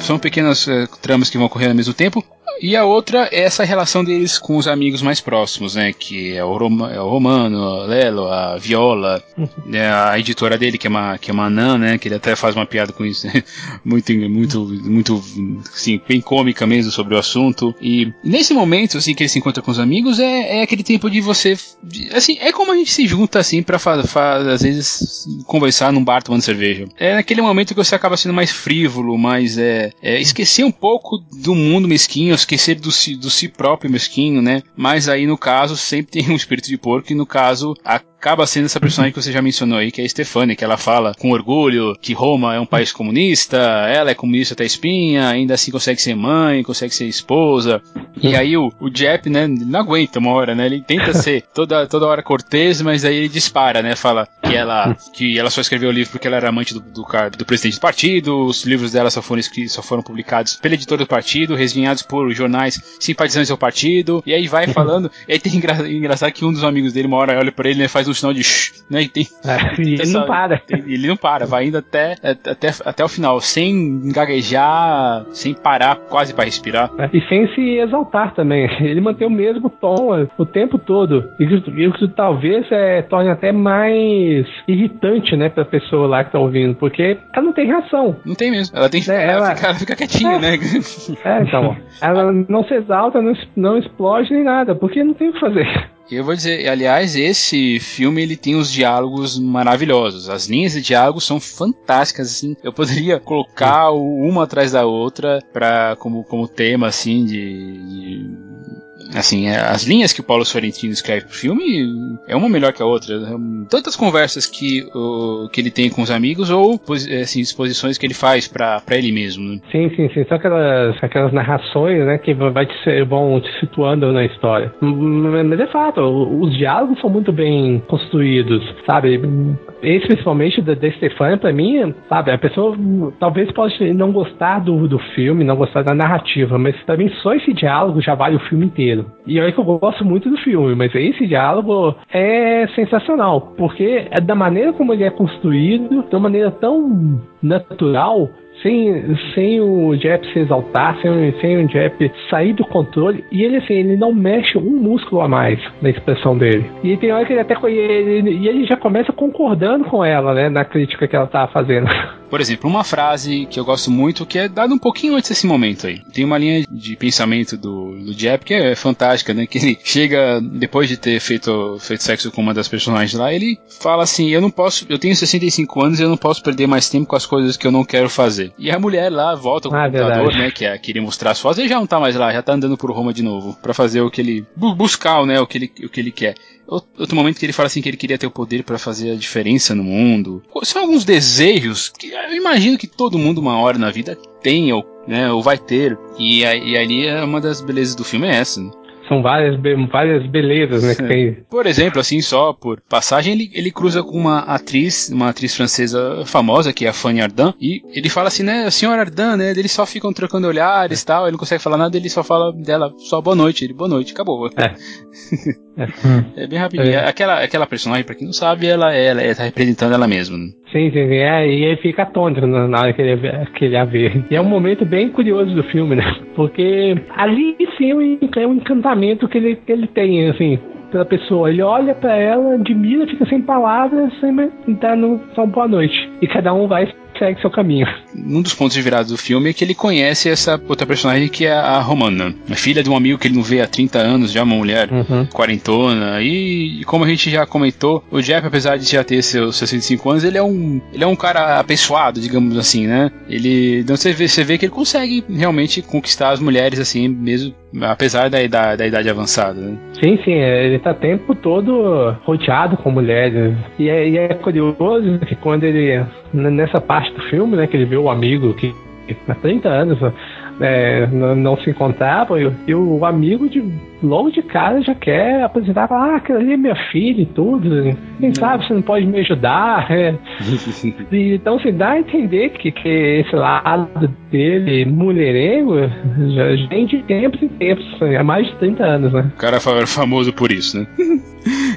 são pequenas uh, tramas que vão ocorrer ao mesmo tempo. E a outra é essa relação deles com os amigos mais próximos, né? Que é o, Roma, é o Romano, a Lelo, a Viola, né? a editora dele, que é uma, que é uma Nan, né? Que ele até faz uma piada com isso, né? muito, muito, muito, assim, bem cômica mesmo sobre o assunto. E nesse momento, assim, que ele se encontra com os amigos, é, é aquele tempo de você, de, assim, é como a gente se junta, assim, pra, fa, fa, às vezes, conversar num bar tomando cerveja. É naquele momento que você acaba sendo mais frívolo, mais, é, é esquecer um pouco do mundo mesquinho, esquecer do si, do si próprio mesquinho, né? Mas aí no caso sempre tem um espírito de porco e no caso a acaba sendo essa personagem que você já mencionou aí, que é a Stefania, que ela fala com orgulho que Roma é um país comunista, ela é comunista até espinha, ainda assim consegue ser mãe, consegue ser esposa. E aí o, o Jep, né, não aguenta uma hora, né? Ele tenta ser toda, toda hora cortês, mas aí ele dispara, né? Fala que ela, que ela só escreveu o livro porque ela era amante do, do, do presidente do partido, os livros dela só foram, escritos, só foram publicados pela editora do partido, resvinhados por jornais simpatizantes ao partido, e aí vai falando, e aí tem engra, engraçado que um dos amigos dele uma hora olha pra ele e né, faz um sinal de shh, né? E tem, é, e ele não para. Tem, ele não para, vai indo até, até, até o final, sem gaguejar, sem parar quase para respirar. É, e sem se exaltar também. Ele mantém o mesmo tom é, o tempo todo. E isso talvez é, torne até mais irritante, né, pra pessoa lá que tá ouvindo, porque ela não tem reação. Não tem mesmo. Ela tem que é, ela, fica, ela fica quietinha, é, né? É, então. Ela não se exalta, não, não explode nem nada, porque não tem o que fazer. Eu vou dizer, aliás, esse filme ele tem os diálogos maravilhosos. As linhas de diálogo são fantásticas, assim. Eu poderia colocar uma atrás da outra para como, como tema assim de, de Assim, é, as linhas que o Paulo Sorrentino escreve pro filme é uma melhor que a outra. Tantas conversas que, o, que ele tem com os amigos ou assim, exposições que ele faz para ele mesmo. Né? Sim, sim, sim. São aquelas, aquelas narrações né, que vai te, vão te situando na história. Mas é fato, os diálogos são muito bem construídos, sabe? Esse principalmente da, da Stefania, pra mim, sabe, a pessoa talvez pode não gostar do, do filme, não gostar da narrativa, mas mim só esse diálogo já vale o filme inteiro. E olha que eu gosto muito do filme, mas esse diálogo é sensacional, porque é da maneira como ele é construído, de uma maneira tão natural, sem, sem o Jep se exaltar, sem, sem o Jep sair do controle. E ele, assim, ele não mexe um músculo a mais na expressão dele. E tem hora que ele até. E ele, ele já começa concordando com ela, né? Na crítica que ela tá fazendo. Por exemplo, uma frase que eu gosto muito, que é dada um pouquinho antes desse momento aí. Tem uma linha de pensamento do, do Jep que é fantástica, né? Que ele chega, depois de ter feito, feito sexo com uma das personagens lá, ele fala assim: Eu não posso, eu tenho 65 anos e eu não posso perder mais tempo com as coisas que eu não quero fazer. E a mulher lá volta com Ah, o computador, verdade. né? Que é querer mostrar as fotos, ele já não tá mais lá, já tá andando por Roma de novo, pra fazer o que ele. bu- buscar, né? O que ele, o que ele quer. Out- Outro momento que ele fala assim que ele queria ter o poder pra fazer a diferença no mundo. São alguns desejos que eu imagino que todo mundo uma hora na vida tem ou, né, ou vai ter. E, e ali é uma das belezas do filme é essa. né? São várias, be- várias belezas, né? Que tem. Por exemplo, assim, só por passagem, ele, ele cruza com uma atriz, uma atriz francesa famosa, que é a Fanny Ardant, e ele fala assim, né, a senhora Ardant, né, eles só ficam trocando olhares e tal, ele não consegue falar nada, ele só fala dela, só boa noite, ele, boa noite, acabou. É. É bem rapidinho. É. Aquela, aquela personagem, pra quem não sabe, ela, ela, ela tá representando ela mesma. né? Sim, sim, sim. É, e ele fica tonto na hora que ele, que ele a vê. E é um momento bem curioso do filme, né? Porque ali sim é um en- é encantamento que ele, que ele tem, assim, pela pessoa. Ele olha pra ela, admira, fica sem palavras, sempre dando só boa noite. E cada um vai segue seu caminho. Um dos pontos de virada do filme é que ele conhece essa outra personagem que é a Romana, a filha de um amigo que ele não vê há 30 anos, já uma mulher Uhum. quarentona. E, e como a gente já comentou, o Jeff, apesar de já ter seus 65 anos, ele é um, ele é um cara apessoado, digamos assim, né? Ele, então você vê, você vê que ele consegue realmente conquistar as mulheres assim, mesmo apesar da idade, da idade avançada. Né? Sim, sim, é, ele tá o tempo todo rodeado com mulheres. E é, e é curioso que quando ele, nessa parte do filme, né, que ele vê o amigo que que há 30 anos é, não se encontravam, e, o- e o amigo de logo de cara já quer apresentar, ah, aquela ali é minha filha e tudo. Quem sabe você não pode me ajudar? é." E, então se dá a entender que, que esse lado dele, mulherengo, já vem de tempos em tempos, há mais de 30 anos, né? O cara era famoso por isso, né?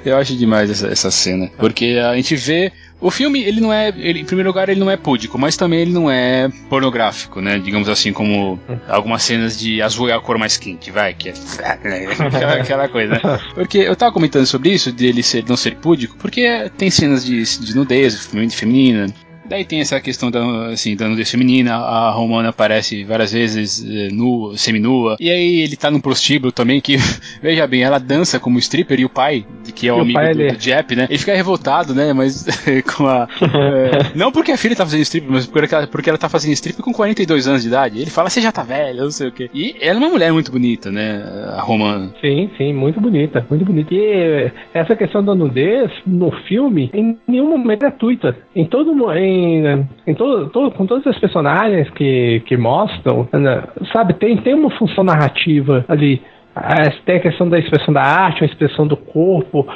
Eu acho demais essa, essa cena. Porque a gente vê. O filme, ele não é. Ele, em primeiro lugar, ele não é púdico, mas também ele não é pornográfico, né? Digamos assim, como algumas cenas de azul é a cor mais quente, vai, que é. aquela, aquela coisa, né? Porque eu tava comentando sobre isso, dele ser, não ser púdico, porque tem cenas de, de nudez feminina- feminina. Daí tem essa questão da, assim, da nudez feminina, a Romana aparece várias vezes eh, nua, seminua. E aí ele tá num prostíbulo também que, veja bem, ela dança como stripper e o pai, que é o o amigo do, ele- do Jep, né? Ele fica revoltado, né? Mas com a. eh, não porque a filha tá fazendo strip, mas porque ela, porque ela tá fazendo strip com 42 anos de idade. Ele fala, você já tá velha, não sei o quê. E ela é uma mulher muito bonita, né? A Romana. Sim, sim, muito bonita, muito bonita. E essa questão da nudez no filme, em nenhum momento é gratuita. Em todo, mo- em, em todo, todo, com todos os personagens que, que mostram, né, sabe, tem, tem uma função narrativa ali. Ah, Tem a questão da expressão da arte, a expressão do corpo.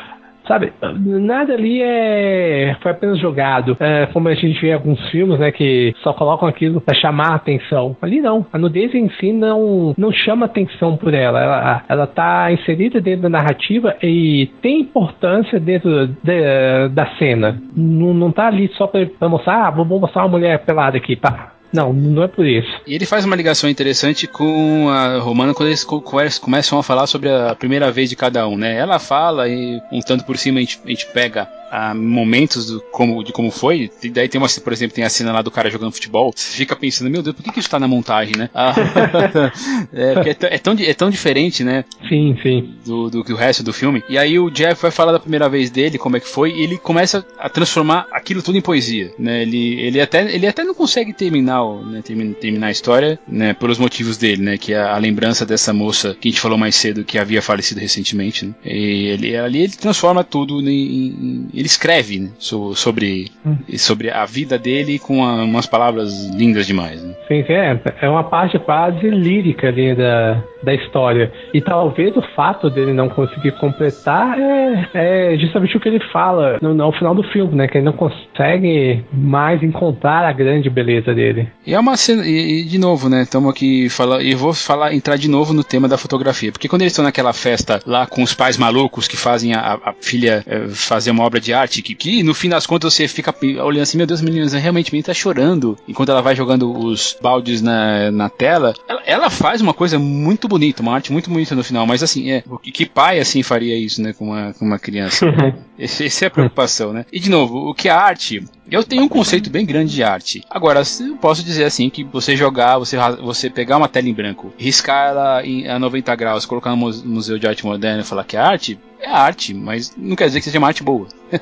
Sabe, nada ali é foi apenas jogado. É, como a gente vê em alguns filmes, né, que só colocam aquilo pra chamar a atenção. Ali não. A nudez em si não, não chama atenção por ela. Ela, ela tá inserida dentro da narrativa e tem importância dentro da, da cena. Não, não tá ali só pra, pra mostrar, ah, vou mostrar uma mulher pelada aqui, pá. Não, não é por isso. E ele faz uma ligação interessante com a Romana quando eles co- co- começam a falar sobre a primeira vez de cada um, né? Ela fala e um tanto por cima a gente, a gente pega ah, momentos do, como, de como foi. E daí tem uma, por exemplo, tem a cena lá do cara jogando futebol. Você fica pensando, meu Deus, por que, que isso tá na montagem, né? Ah, é, é, tão- é tão, di- é tão diferente, né? Sim, sim. do, do que o resto do filme. E aí o Jeff vai falar da primeira vez dele, como é que foi, e ele começa a transformar aquilo tudo em poesia, né? Ele, ele, até, ele até não consegue terminar, né, termi- terminar a história, né, pelos motivos dele, né? Que é a lembrança dessa moça que a gente falou mais cedo, que havia falecido recentemente, né? E ele, ali ele transforma tudo em... em- ele escreve, né, so- sobre, sobre a vida dele com a- umas palavras lindas demais, né? Sim, sim, é, é uma parte quase lírica ali da, da história. E talvez o fato dele não conseguir completar é, é justamente o que ele fala no, no final do filme, né? Que ele não consegue mais encontrar a grande beleza dele. E é uma cena, e, e de novo, né? Estamos aqui falando, e vou falar, entrar de novo no tema da fotografia, porque quando eles estão naquela festa lá com os pais malucos que fazem a, a filha eh, fazer uma obra de arte, que, que no fim das contas você fica olhando assim, meu Deus, meninas, realmente menina tá chorando, enquanto ela vai jogando os baldes na, na tela, ela, ela faz uma coisa muito bonita, uma arte muito bonita no final, mas assim, é, o que, pai assim faria isso, né, com uma, com uma criança? Essa é a preocupação, né? E de novo, o que a arte Eu tenho um conceito bem grande de arte. Agora, eu posso dizer assim que você jogar, você, você pegar uma tela em branco, riscar ela em, a 90 graus, colocar no Museu de Arte Moderna e falar que é arte, é arte, mas não quer dizer que seja uma arte boa.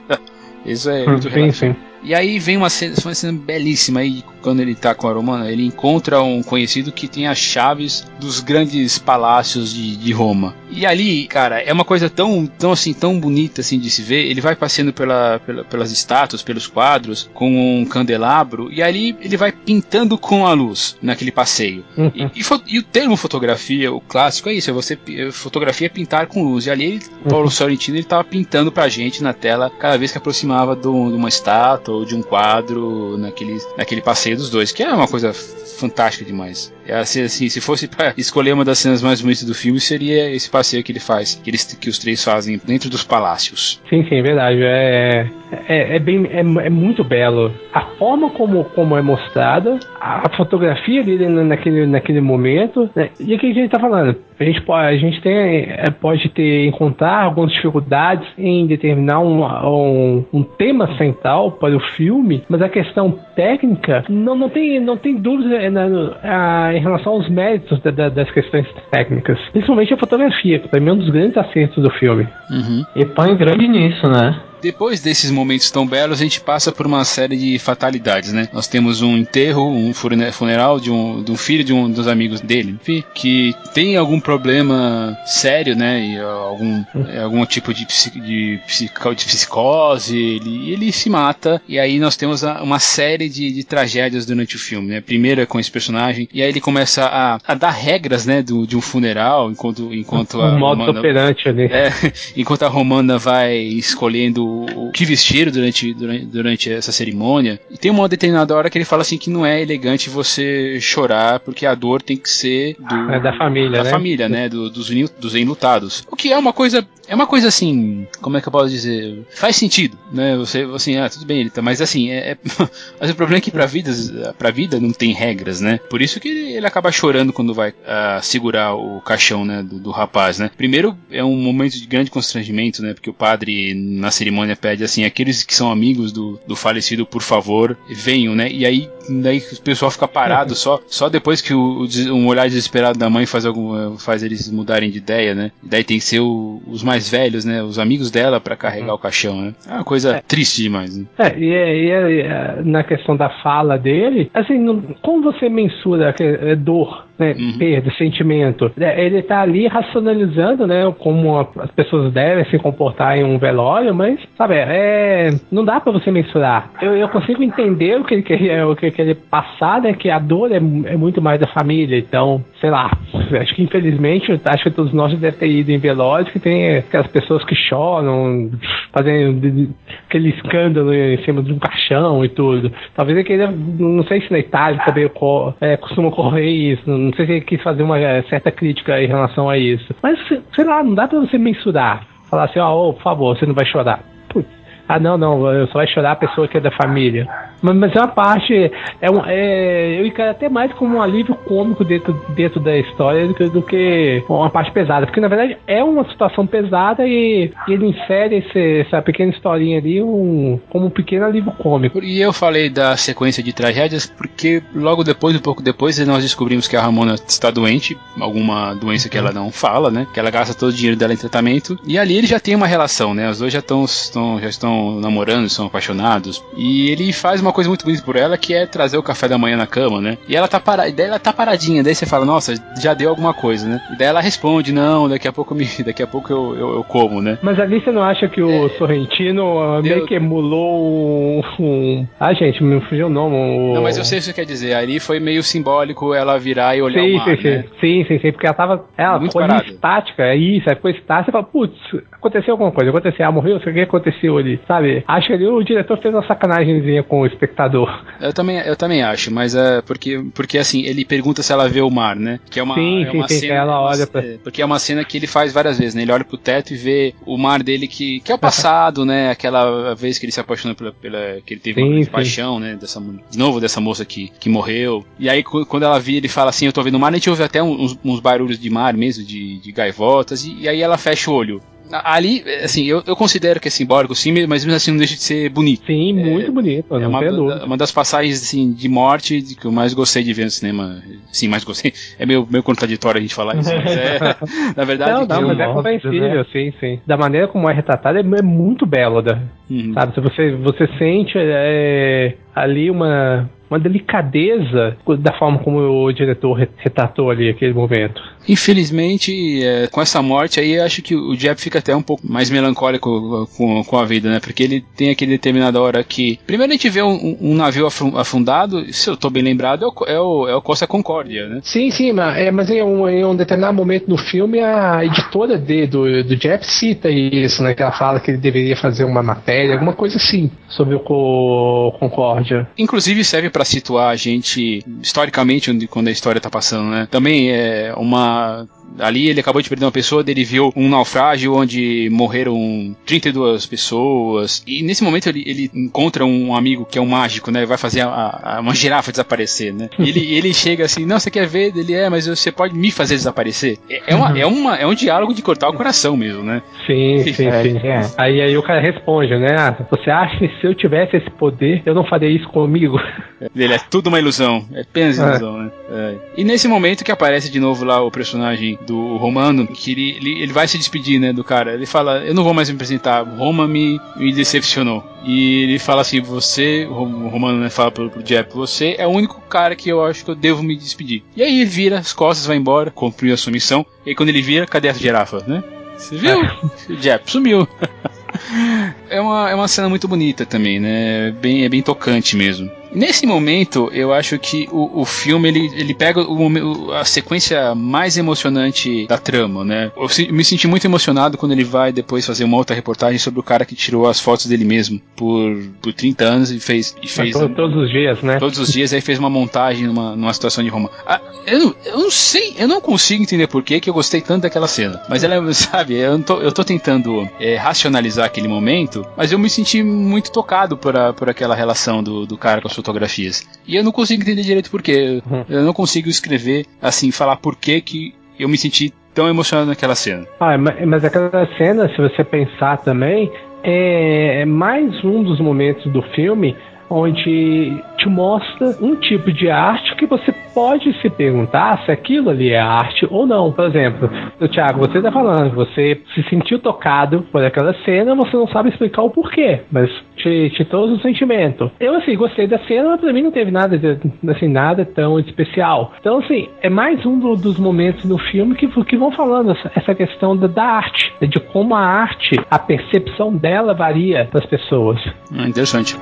Isso é muito sim, sim. E aí vem uma cena, uma cena belíssima aí, quando ele tá com a Romana, ele encontra um conhecido que tem as chaves dos grandes palácios de, de Roma. E ali, cara, é uma coisa tão, tão assim, tão bonita assim de se ver. Ele vai passeando pela, pela, pelas estátuas, pelos quadros, com um candelabro, e ali ele vai pintando com a luz naquele passeio. Uhum. E, e, e, o termo fotografia, o clássico é isso, é você fotografia é pintar com luz. E ali ele, uhum. Paulo Sorrentino ele tava pintando pra gente na tela cada vez que aproximava de uma estátua ou de um quadro naquele, naquele passeio dos dois, que é uma coisa fantástica demais. É assim, assim, se fosse para escolher uma das cenas mais bonitas do filme, seria esse passeio que ele faz, que, eles, que os três fazem dentro dos palácios. Sim, sim, é verdade. É, é, é bem, é, é, muito belo. A forma como, como é mostrada, a fotografia dele naquele, naquele momento, né? e aqui a gente tá falando, a gente pode, a gente tem, é, pode ter, encontrar algumas dificuldades em determinar um, um, um tema central para o filme, mas a questão técnica não, não, tem, não tem dúvida em relação aos méritos da, da, das questões técnicas, principalmente a fotografia, que mim é um dos grandes acertos do filme. Uhum. E põe grande nisso, né? Depois desses momentos tão belos, a gente passa por uma série de fatalidades, né? Nós temos um enterro, um funeral de um, de um filho de um dos amigos dele, que tem algum problema sério, né? E algum, algum tipo de, de, de psicose, ele, ele se mata, e aí nós temos uma série de, de tragédias durante o filme, né? Primeiro é com esse personagem, e aí ele começa a, a dar regras, né? Do, de um funeral, enquanto, enquanto um a. modo Romana, operante ali. É, enquanto a Romana vai escolhendo o, que vestir durante, durante, durante, essa cerimônia. E tem uma determinada hora que ele fala assim que não é elegante você chorar porque a dor tem que ser do, é da família, da né? família, né? Do, dos, dos enlutados. O que é uma coisa é uma coisa assim, como é que eu posso dizer? Faz sentido, né? Você, assim, ah, tudo bem, ele tá, mas assim, é, é mas o problema é que pra vida, pra vida não tem regras, né? Por isso que ele, ele acaba chorando quando vai uh, segurar o caixão, né, do, do, rapaz, né? Primeiro é um momento de grande constrangimento, né? Porque o padre na cerimônia pede assim, aqueles que são amigos do, do falecido, por favor, venham, né? E aí daí o pessoal fica parado só só depois que o, o um olhar desesperado da mãe faz algum faz eles mudarem de ideia, né? E daí tem que ser o, os mais velhos, né? Os amigos dela para carregar hum. o caixão, né? É uma coisa é. triste demais, né? É, e, é, e, é, é, na questão da fala dele, assim, não, como você mensura que é dor né, uhum. perda, sentimento. É, ele está ali racionalizando, né, como as pessoas devem se comportar em um velório, mas, sabe, é, não dá para você mensurar. Eu, eu, consigo entender o que ele queria, o que ele queria passar, né, que a dor é, é, muito mais da família, então, sei lá, acho que infelizmente, acho que todos nós devem ter ido em velórios que tem aquelas pessoas que choram, fazendo aquele escândalo em cima de um caixão e tudo. Talvez ele queria, não sei se na Itália também é, costuma ocorrer isso, não sei se ele quis fazer uma eh, certa crítica em relação a isso. Mas, sei lá, não dá pra você mensurar. Falar assim, ó, oh, por favor, você não vai chorar. Putz. Ah, não, não, só vai chorar a pessoa que é da família. Mas, mas é uma parte. É um, é, eu encaro até mais como um alívio cômico dentro, dentro da história do que, do que uma parte pesada. Porque na verdade é uma situação pesada e, e ele insere esse, essa pequena historinha ali um, como um pequeno alívio cômico. E eu falei da sequência de tragédias porque logo depois, um pouco depois, nós descobrimos que a Ramona está doente, alguma doença que ela não fala, né? Que ela gasta todo o dinheiro dela em tratamento. E ali ele já tem uma relação, né? Os dois já estão, já estão namorando, são apaixonados. E ele faz uma coisa muito bonita por ela que é trazer o café da manhã na cama, né? E ela tá parada, daí ela tá paradinha, daí você fala, nossa, já deu alguma coisa, né? E daí ela responde, não, daqui a pouco me, daqui a pouco eu, eu, eu como, né? Mas ali você não acha que o é, Sorrentino meio que emulou um, Ah, gente, me fugiu o nome. Não, mas eu sei o que você quer dizer. Ali foi meio simbólico ela virar e olhar sim, o mar, sim, né? sim, sim, sim, porque ela tava. Ela Muito ficou estática, é isso, aí ficou estática e fala, putz, aconteceu alguma coisa, aconteceu, ela morreu, o que aconteceu ali, sabe? Acho que ali o diretor fez uma sacanagemzinha com o espectador. Eu também, eu também acho, mas é porque, porque assim, ele pergunta se ela vê o mar, né? Que é uma, sim, é uma sim, cena. Ela olha pra... Porque é uma cena que ele faz várias vezes, né? Ele olha pro teto e vê o mar dele que, que é o passado, né? Aquela vez que ele se apaixonou pela. pela que ele teve sim, uma sim. paixão, né? Dessa, de novo dessa moça que, que morreu. E aí, quando ela vê, ele fala assim: Eu tô vendo o mar, a gente ouve até uns, uns barulhos de mar mesmo, de, de gaivotas, e, e aí ela fecha o olho Ali, assim, eu, eu considero que é simbólico, sim, mas mesmo assim não deixa de ser bonito. Sim, muito é, bonito, é uma, uma das passagens assim, de morte que eu mais gostei de ver no cinema. Sim, mais gostei. É meio, meio contraditório a gente falar isso, mas é. na verdade, Não, não, mas é compreensível, sim, sim. Da maneira como é retratado, é, é muito belo, da, Uhum. sabe? Se você, você sente é, ali uma, uma delicadeza da forma como o diretor re- retratou ali aquele momento. Infelizmente, é, com essa morte aí, eu acho que o Jeb fica até um pouco mais melancólico com, com a vida, né? Porque ele tem aquele determinada hora que. Primeiro a gente vê um, um navio afun- afundado, se eu tô bem lembrado, é o, é o, é o Costa Concórdia, né? Sim, sim, mas, é, mas em, um, em um determinado momento no filme, a editora de, do, do Jeff cita isso, né? Que ela fala que ele deveria fazer uma matéria, alguma coisa assim, sobre o Co- Concórdia. Inclusive serve para situar a gente historicamente onde, quando a história tá passando, né? Também é uma. Ali ele acabou de perder uma pessoa, ele viu um naufrágio onde morreram 32 pessoas. E nesse momento ele, ele encontra um amigo que é um mágico, né? Vai fazer a, a- uma girafa desaparecer, né? E ele, ele chega assim, não, você quer ver? Ele é, mas você pode me fazer desaparecer? É, é, uma, é, uma, é um diálogo de cortar o coração mesmo, né? Sim, sim, É, sim. é. Aí, aí o cara responde, né? Ah, você acha que se eu tivesse esse poder, eu não faria isso comigo? Ele é tudo uma ilusão. É apenas É. ilusão, né? É. E nesse momento que aparece de novo lá o personagem do Romano, que ele, ele, ele vai se despedir, né, do cara. Ele fala, eu não vou mais me apresentar, Roma me, me decepcionou. E ele fala assim, você, o Rom- o Romano né, fala pro, pro Jep, você é o único cara que eu acho que eu devo me despedir. E aí ele vira as costas, vai embora, cumpriu a sua missão. E aí quando ele vira, cadê a girafa, né? Você viu? O Jep sumiu. É uma, é uma cena muito bonita também, né? Bem, é bem tocante mesmo. Nesse momento, eu acho que o, o filme ele, ele pega o a sequência mais emocionante da trama, né? Eu se- me senti muito emocionado quando ele vai depois fazer uma outra reportagem sobre o cara que tirou as fotos dele mesmo por, por 30 anos e fez. E fez To- Todos os dias, né? todos os dias, aí fez uma montagem numa, numa situação de Roma. Ah, eu, eu não sei, eu não consigo entender por que que eu gostei tanto daquela cena. Mas ela, sabe, eu, tô, eu tô tentando é, racionalizar aquele momento, mas eu me senti muito tocado por, a- por aquela relação do, do cara com as fotografias. E eu não consigo entender direito por quê. Uhum. Eu não consigo escrever, assim, falar por que que eu me senti tão emocionado naquela cena. Ah, ma- mas aquela cena, se você pensar também, é é mais um dos momentos do filme onde te mostra um tipo de arte que você pode se perguntar se aquilo ali é arte ou não. Por exemplo, o Thiago, você está falando, você se sentiu tocado por aquela cena, você não sabe explicar o porquê, mas te, te trouxe um sentimento. Eu, assim, gostei da cena, mas pra mim não teve nada, de, assim, nada tão especial. Então, assim, é mais um do- dos momentos no filme que, que vão falando essa, essa questão da, da arte, de como a arte, a percepção dela varia das pessoas. Ah, interessante.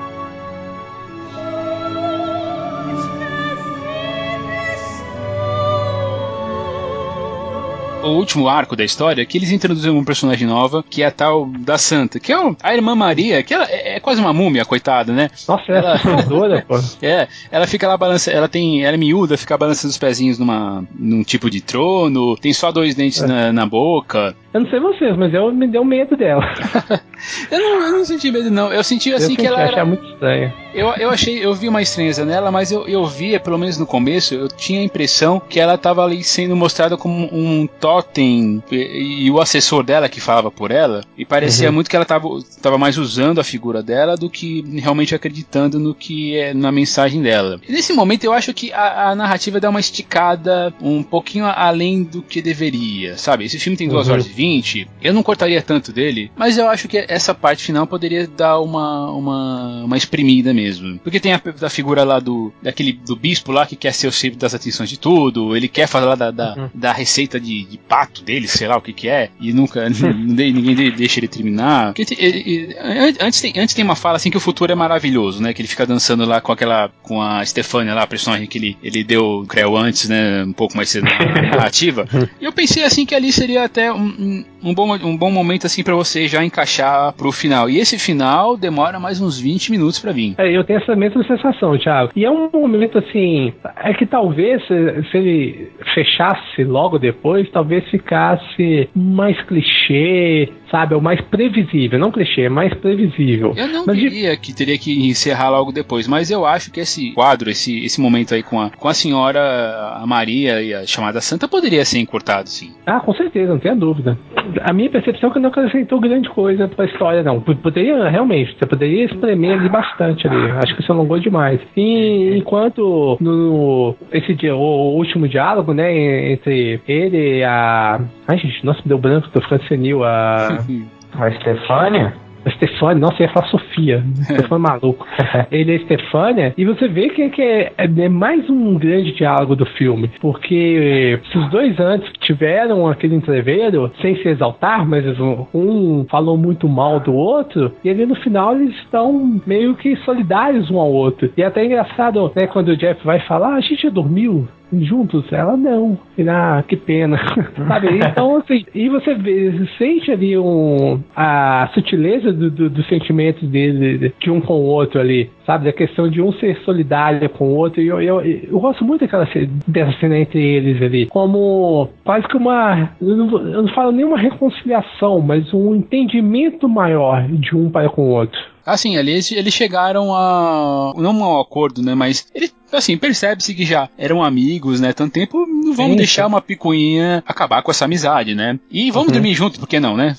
O último arco da história é que eles introduzem uma personagem nova, que é a tal da Santa, que é a irmã Maria, que ela é, é quase uma múmia, coitada, né? Nossa, ela é Ela- assustadora, pô. É, ela fica lá balançando, ela tem, ela é miúda, fica balançando os pezinhos numa, num tipo de trono, tem só dois dentes na, na boca. Eu não sei vocês, mas eu me deu medo dela. Eu não, eu não senti medo não, eu senti eu assim senti, que ela achei era, muito estranho. eu, eu achei, eu vi uma estranheza nela, mas eu, eu via, pelo menos no começo, eu tinha a impressão que ela estava ali sendo mostrada como um totem e, e o assessor dela que falava por ela, e parecia Uhum. muito que ela estava tava mais usando a figura dela do que realmente acreditando no que é na mensagem dela. E nesse momento eu acho que a, a narrativa dá uma esticada um pouquinho além do que deveria, sabe? Esse filme tem 2 Uhum. horas e 20, eu não cortaria tanto dele, mas eu acho que essa parte final poderia dar uma, uma, uma espremida mesmo. Porque tem a, a figura lá do daquele do bispo lá que quer ser o centro das atenções de tudo, ele quer falar da, da, Uhum. da receita de, de pato dele, sei lá o que que é, e nunca ninguém ninguém de- deixa ele terminar. Ele- ele- antes, tem, antes tem uma fala assim que o futuro é maravilhoso, né? Que ele fica dançando lá com aquela com a Stefania lá, a personagem que ele, ele deu o Creu antes, né? Um pouco mais cedo na narrativa. E eu pensei assim que ali seria até um, um, um bom, um bom momento assim para você já encaixar pro final. E esse final demora mais uns 20 minutos para vir. É, eu tenho essa mesma sensação, Thiago. E é um momento assim, é que talvez se, se ele fechasse logo depois, talvez ficasse mais clichê, sabe? É o mais previsível, não clichê, é mais previsível. Eu não Mas de- diria que teria que encerrar logo depois, mas eu acho que esse quadro, esse, esse momento aí com a, com a senhora, a Maria e a chamada Santa poderia ser encurtado, sim. Ah, com certeza, não tenha dúvida. A minha percepção é que não acrescentou grande coisa pra história, não. Poderia, realmente, você poderia espremer ali bastante ali. Acho que se alongou demais. E enquanto no esse dia, o último diálogo, né, entre ele e a. Ai, gente, nossa, deu branco, tô ficando senil. A. A Stefania? A Stefania, nossa, ia falar Sofia. Stefania maluco. Ele é Stefania, e você vê que, que é, é mais um grande diálogo do filme. Porque se os dois antes tiveram aquele entreveiro, sem se exaltar, mas um, um falou muito mal do outro, e ali no final eles estão meio que solidários um ao outro. E é até engraçado, né, quando o Jeff vai falar, "Ah, a gente já dormiu juntos? Ela não. Ele, Ah, que pena. Sabe? Então, assim, e você vê, sente ali um, a sutileza do- do- dos sentimentos dele, de um com o outro ali, sabe? Da questão de um ser solidário com o outro. E eu, eu, eu gosto muito daquela, dessa cena entre eles ali. Como quase que uma. Eu não, eu não falo nem uma reconciliação, mas um entendimento maior de um para com o outro. Assim, ali eles, eles chegaram a. não a um acordo, né? Mas ele, assim, percebe-se que já eram amigos, né? Tanto tempo, não vamos Sim, deixar uma picuinha acabar com essa amizade, né? E vamos Uhum. dormir junto, por que não, né?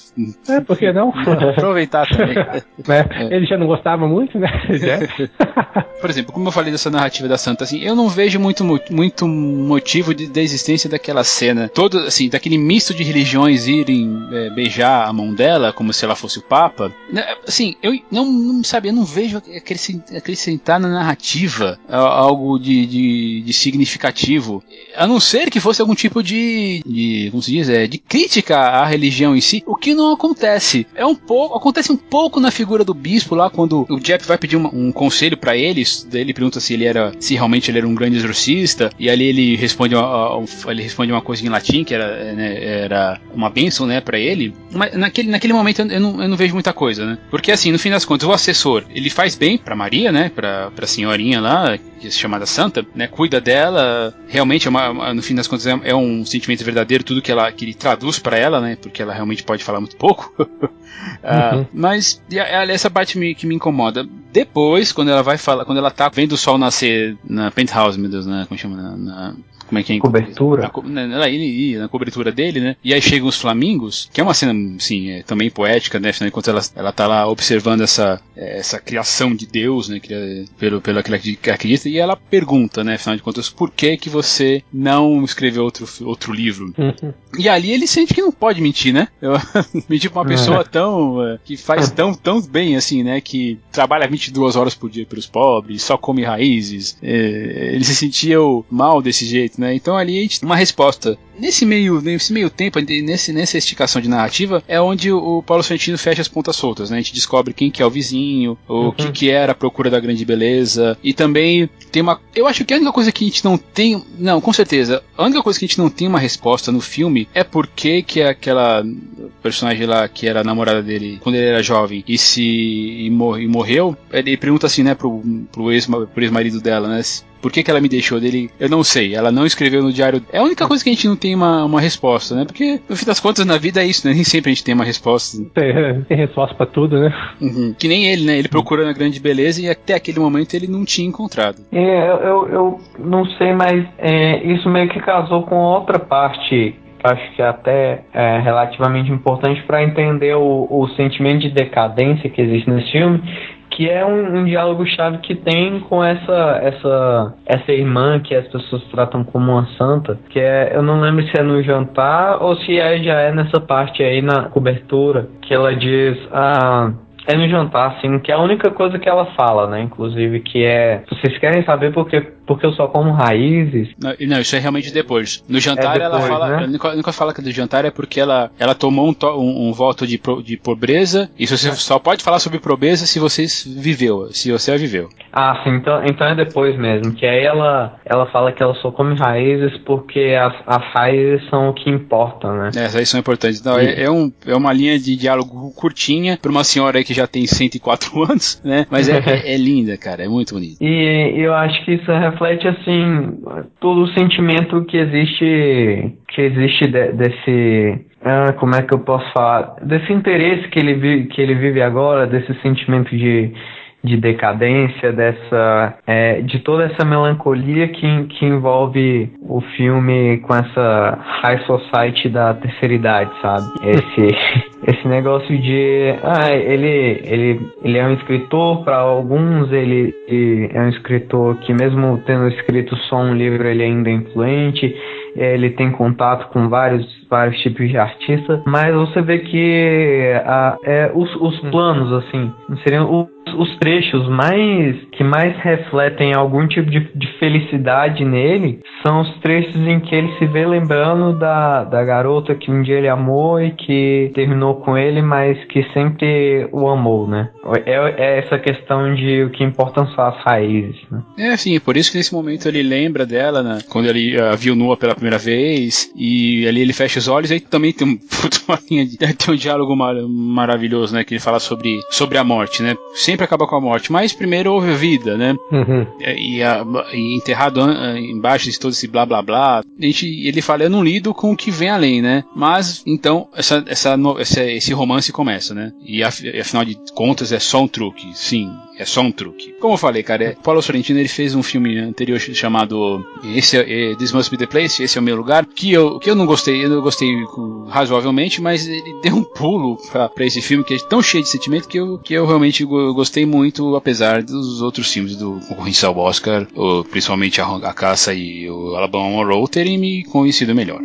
É, por que não? Aproveitar também. né? Ele já não gostava muito, né? Jeff? Por exemplo, como eu falei dessa narrativa da Santa, assim, eu não vejo muito, muito motivo de, da existência daquela cena. Todo, assim, daquele misto de religiões irem é, beijar a mão dela, como se ela fosse o Papa. Né, Assim, eu não, não sabe, eu não vejo acrescen- acrescentar na narrativa algo de, de, de significativo. A não ser que fosse algum tipo de, de como se diz, é, de crítica à religião em si, o que não acontece. É um pouco, acontece um pouco na figura do bispo lá quando o Jeff vai pedir uma- um conselho pra eles, ele pergunta se ele era, se realmente ele era um grande exorcista, e ali ele responde, uma, ele responde uma coisa em latim que era, né, era uma bênção, né, para ele. Mas naquele, naquele momento eu não, eu não vejo muita coisa, né? Porque assim, no fim das contas, o assessor ele faz bem pra Maria, né, pra, pra senhorinha lá, que é chamada Santa, né, cuida dela, realmente é uma, no fim das contas é, é um sentimento verdadeiro tudo que ela que ele traduz pra ela, né, porque ela realmente pode falar muito pouco. Ah, Uhum. Mas a- essa parte me, que me incomoda. Depois, quando ela vai falar, quando ela tá vendo o sol nascer na penthouse, meu Deus, né? Como chama? Na, na- como é que é? Cobertura? Na, na, na- cobertura dele, né? E aí chegam os flamingos, que é uma cena, sim, é, também poética, né? Afinal de contas, ela, ela tá lá observando essa, é, essa criação de Deus, né? cria- Pelo, pelo aquilo que acredita, e ela pergunta, né? Afinal de contas, por que que você não escreveu outro, outro livro? Uhum. E ali ele sente que não pode mentir, né? Eu, mentir pra uma pessoa tão. eh, que faz tão, tão bem assim, né? Que trabalha 22 horas por dia pelos pobres, só come raízes. eh, ele se sentia mal desse jeito, né? Então ali a gente tem uma resposta. Nesse meio, nesse meio tempo, nesse, nessa esticação de narrativa, é onde o Paulo Sorrentino fecha as pontas soltas, né? A gente descobre quem que é o vizinho, o que, que era a procura da grande beleza. E também tem uma. Eu acho que a única coisa que a gente não tem. Não, com certeza. A única coisa que a gente não tem uma resposta no filme é por que, que aquela personagem lá que era a namorada dele quando ele era jovem e se e, mor- e morreu. Ele pergunta assim, né, pro, pro ex- ex-marido dela, né? Por que, que ela me deixou dele? Eu não sei. Ela não escreveu no diário. É a única coisa que a gente não tem uma, uma resposta, né? Porque, no fim das contas, na vida é isso, né? Nem sempre a gente tem uma resposta. Tem, tem resposta pra tudo, né? Uhum. Que nem ele, né? Ele procurando a grande beleza e até aquele momento ele não tinha encontrado. É, eu, eu, não sei, mas é, isso meio que casou com outra parte. Acho que até é relativamente importante para entender o, o sentimento de decadência que existe nesse filme, que é um, um diálogo-chave que tem com essa, essa, essa irmã que as pessoas tratam como uma santa, que é, eu não lembro se é no jantar ou se é, já é nessa parte aí na cobertura, que ela diz, ah, é no jantar, assim, que é a única coisa que ela fala, né? Inclusive, que é. Vocês querem saber porque, porque eu só como raízes? Não, não, isso é realmente depois. No jantar É ela depois, fala. né? Ela nunca, nunca fala que do jantar é porque ela, ela tomou um, to- um, um voto de, pro- de pobreza. E você só pode falar sobre pobreza se você viveu. Se você a viveu. Ah, sim, então, então é depois mesmo. Que aí ela, ela fala que ela só come raízes porque as, as raízes são o que importam, né? É, Essas aí são importantes. Não, é, é um, é uma linha de diálogo curtinha pra uma senhora aí que já tem 104 anos, né? Mas é, é, é linda, cara. É muito bonita. E eu acho que isso reflete assim todo o sentimento que existe que existe de- desse ah, como é que eu posso falar? Desse interesse que ele, vive, que ele vive agora, desse sentimento de, de decadência, dessa, é, de toda essa melancolia que, que envolve o filme com essa high society da terceira idade, sabe? Esse, esse negócio de, ah, ele, ele, ele é um escritor, para alguns ele, ele é um escritor que mesmo tendo escrito só um livro, ele ainda é influente, ele tem contato com vários, vários tipos de artistas, mas você vê que a, é, os, os planos, assim, seriam os, os trechos mais que mais refletem algum tipo de, de felicidade nele são os trechos em que ele se vê lembrando da, da garota que um dia ele amou e que terminou com ele, mas que sempre o amou, né? É, é essa questão de o que importam são as raízes, né? É, sim, por isso que nesse momento ele lembra dela, né? Quando ele a viu nua pela primeira vez, e ali ele fecha os olhos, aí também tem um, uma linha de, tem um diálogo mar, maravilhoso, né? Que ele fala sobre, sobre a morte, né? Sempre acaba com a morte, mas primeiro houve vida, né? Uhum. E, a, e enterrado embaixo de todo esse blá blá blá, a gente, ele fala, eu não lido com o que vem além, né? Mas, então, essa, essa, essa esse romance começa, né? E afinal de contas é só um truque, sim, é só um truque. Como eu falei, cara, é, Paulo Sorrentino ele fez um filme anterior chamado esse é, é, This Must Be the Place, esse é o meu lugar, que eu, que eu não gostei, eu não gostei razoavelmente, mas ele deu um pulo pra, pra esse filme que é tão cheio de sentimento que eu, que eu realmente gostei muito, apesar dos outros filmes do concorrência ao Oscar, ou, principalmente a, a Caça e o Alabama Road terem me conhecido melhor.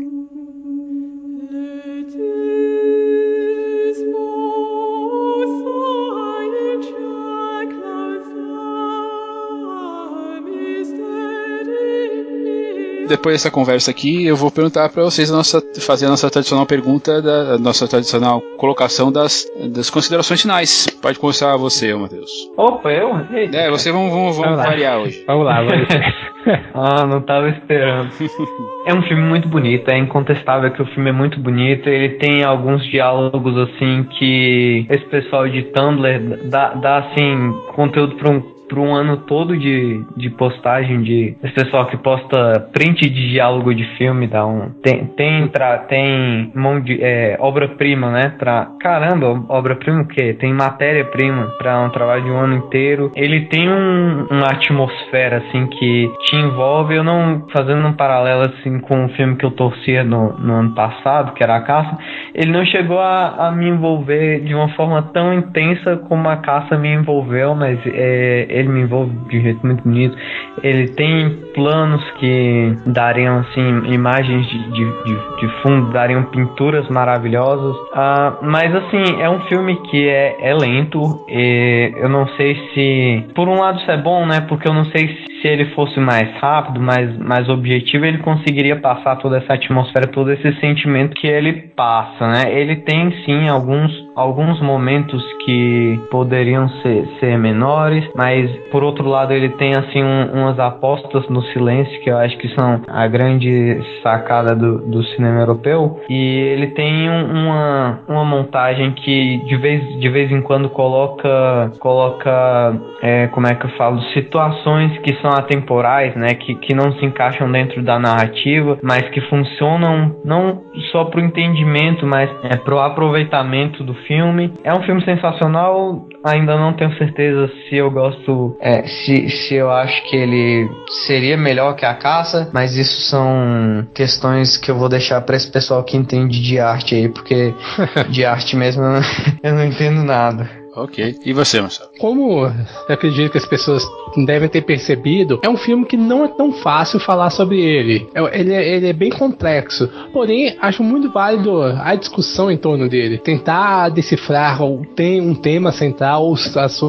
Depois dessa conversa aqui, eu vou perguntar para vocês a nossa, fazer a nossa tradicional pergunta, da a nossa tradicional colocação das, das considerações finais. Pode começar você, Matheus. Opa, eu? Eita. É, você vamos, vamos, vamos, variar hoje. Vamos lá, vamos ah, não tava esperando. é um filme muito bonito, é incontestável que o filme é muito bonito. Ele tem alguns diálogos assim que esse pessoal de Tumblr dá, dá assim conteúdo para um para um ano todo de, de postagem de esse pessoal que posta print de diálogo de filme dá um tem tem pra, tem mão de é, obra-prima né para caramba obra-prima o quê? Tem matéria-prima para um trabalho de um ano inteiro. Ele tem um, uma atmosfera assim que te envolve. Eu não fazendo um paralelo assim com o filme que eu torcia no, no ano passado que era a caça ele não chegou a, a me envolver de uma forma tão intensa como a caça me envolveu mas é, ele me envolve de um jeito muito bonito. Ele tem planos que dariam assim imagens de, de, de, de fundo, dariam pinturas maravilhosas. Uh, mas assim é um filme que é, é lento. E eu não sei se por um lado isso é bom, né? Porque eu não sei se se ele fosse mais rápido, mais, mais objetivo, ele conseguiria passar toda essa atmosfera, todo esse sentimento que ele passa, né? Ele tem sim alguns, alguns momentos que poderiam ser, ser menores, mas por outro lado ele tem assim um, umas apostas no silêncio que eu acho que são a grande sacada do, do cinema europeu e ele tem um, uma, uma montagem que de vez, de vez em quando coloca coloca é, como é que eu falo situações que são atemporais, né, que, que não se encaixam dentro da narrativa, mas que funcionam não só para o entendimento, mas é, para o aproveitamento do filme. É um filme sensacional, ainda não tenho certeza se eu gosto, é, se, se eu acho que ele seria melhor que a caça, mas isso são questões que eu vou deixar para esse pessoal que entende de arte aí, porque de arte mesmo eu não entendo nada. Ok. E você, Marcelo? Como eu acredito que as pessoas devem ter percebido, é um filme que não é tão fácil falar sobre ele. É, ele é, ele é bem complexo. Porém, acho muito válido a discussão em torno dele. Tentar decifrar tem um tema central ou as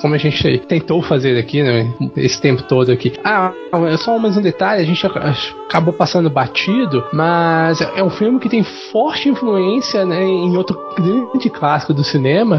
como a gente tentou fazer aqui, né? Esse tempo todo aqui. Ah, só mais um detalhe, a gente acabou passando batido, mas é um filme que tem forte influência né, em outro grande clássico do cinema,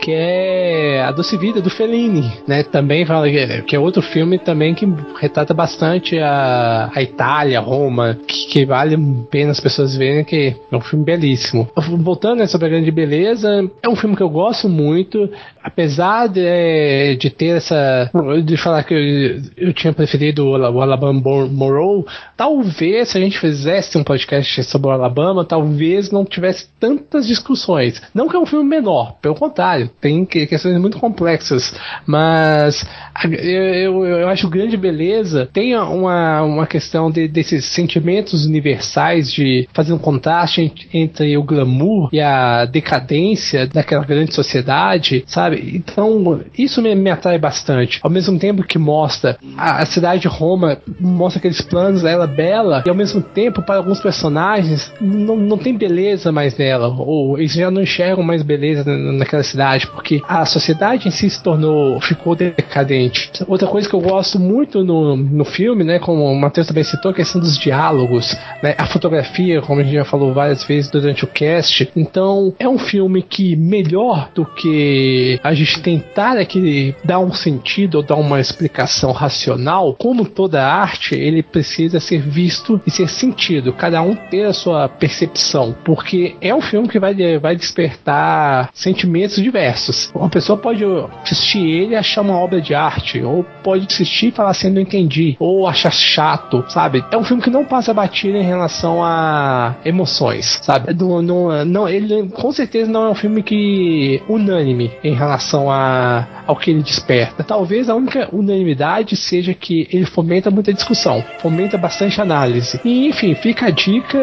que é A Doce Vida, do Fellini, né? Também fala que, que é outro filme também que retrata bastante a, a Itália, Roma, que, que vale a pena as pessoas verem que é um filme belíssimo. Voltando né, sobre a grande beleza, é um filme que eu gosto muito, apesar de, de ter essa. de falar que eu, eu tinha preferido o, Alabama Morrow, talvez se a gente fizesse um podcast sobre o Alabama, talvez não tivesse tantas discussões. Não que é um filme menor, pelo contrário, tem questões muito complexas, mas eu, eu, eu acho grande beleza tem uma, uma questão de, desses sentimentos universais de fazer um contraste entre o glamour e a decadência daquela grande sociedade, sabe? Então, isso me, me atrai bastante. Ao mesmo tempo que mostra a, a cidade de Roma, mostra aqueles planos dela bela, e ao mesmo tempo, para alguns personagens, não, não tem beleza mais nela, ou eles já não enxergam mais beleza naquela cidade, porque a sociedade em si se tornou, ficou decadente. Outra coisa que eu gosto muito no, no filme, né, como o Matheus também citou, a questão dos diálogos, né, a fotografia, como a gente já falou várias vezes durante o cast. Então, é um filme que, melhor do que a gente tentar aqui dar um sentido ou dar uma explicação racional, como toda arte, ele precisa ser visto e ser sentido, cada um ter a sua percepção, porque é um filme que vai, vai despertar sentimentos diversos. Uma pessoa pode assistir ele e achar uma obra de arte, ou pode assistir e falar assim, não entendi, ou achar chato, sabe? É um filme que não passa batida em relação a emoções, sabe? Não, não, não, ele com certeza não é um filme que unânime em relação a, ao que ele desperta. Talvez a única unanimidade seja que ele fomenta muita discussão, fomenta bastante análise. E enfim, fica a dica.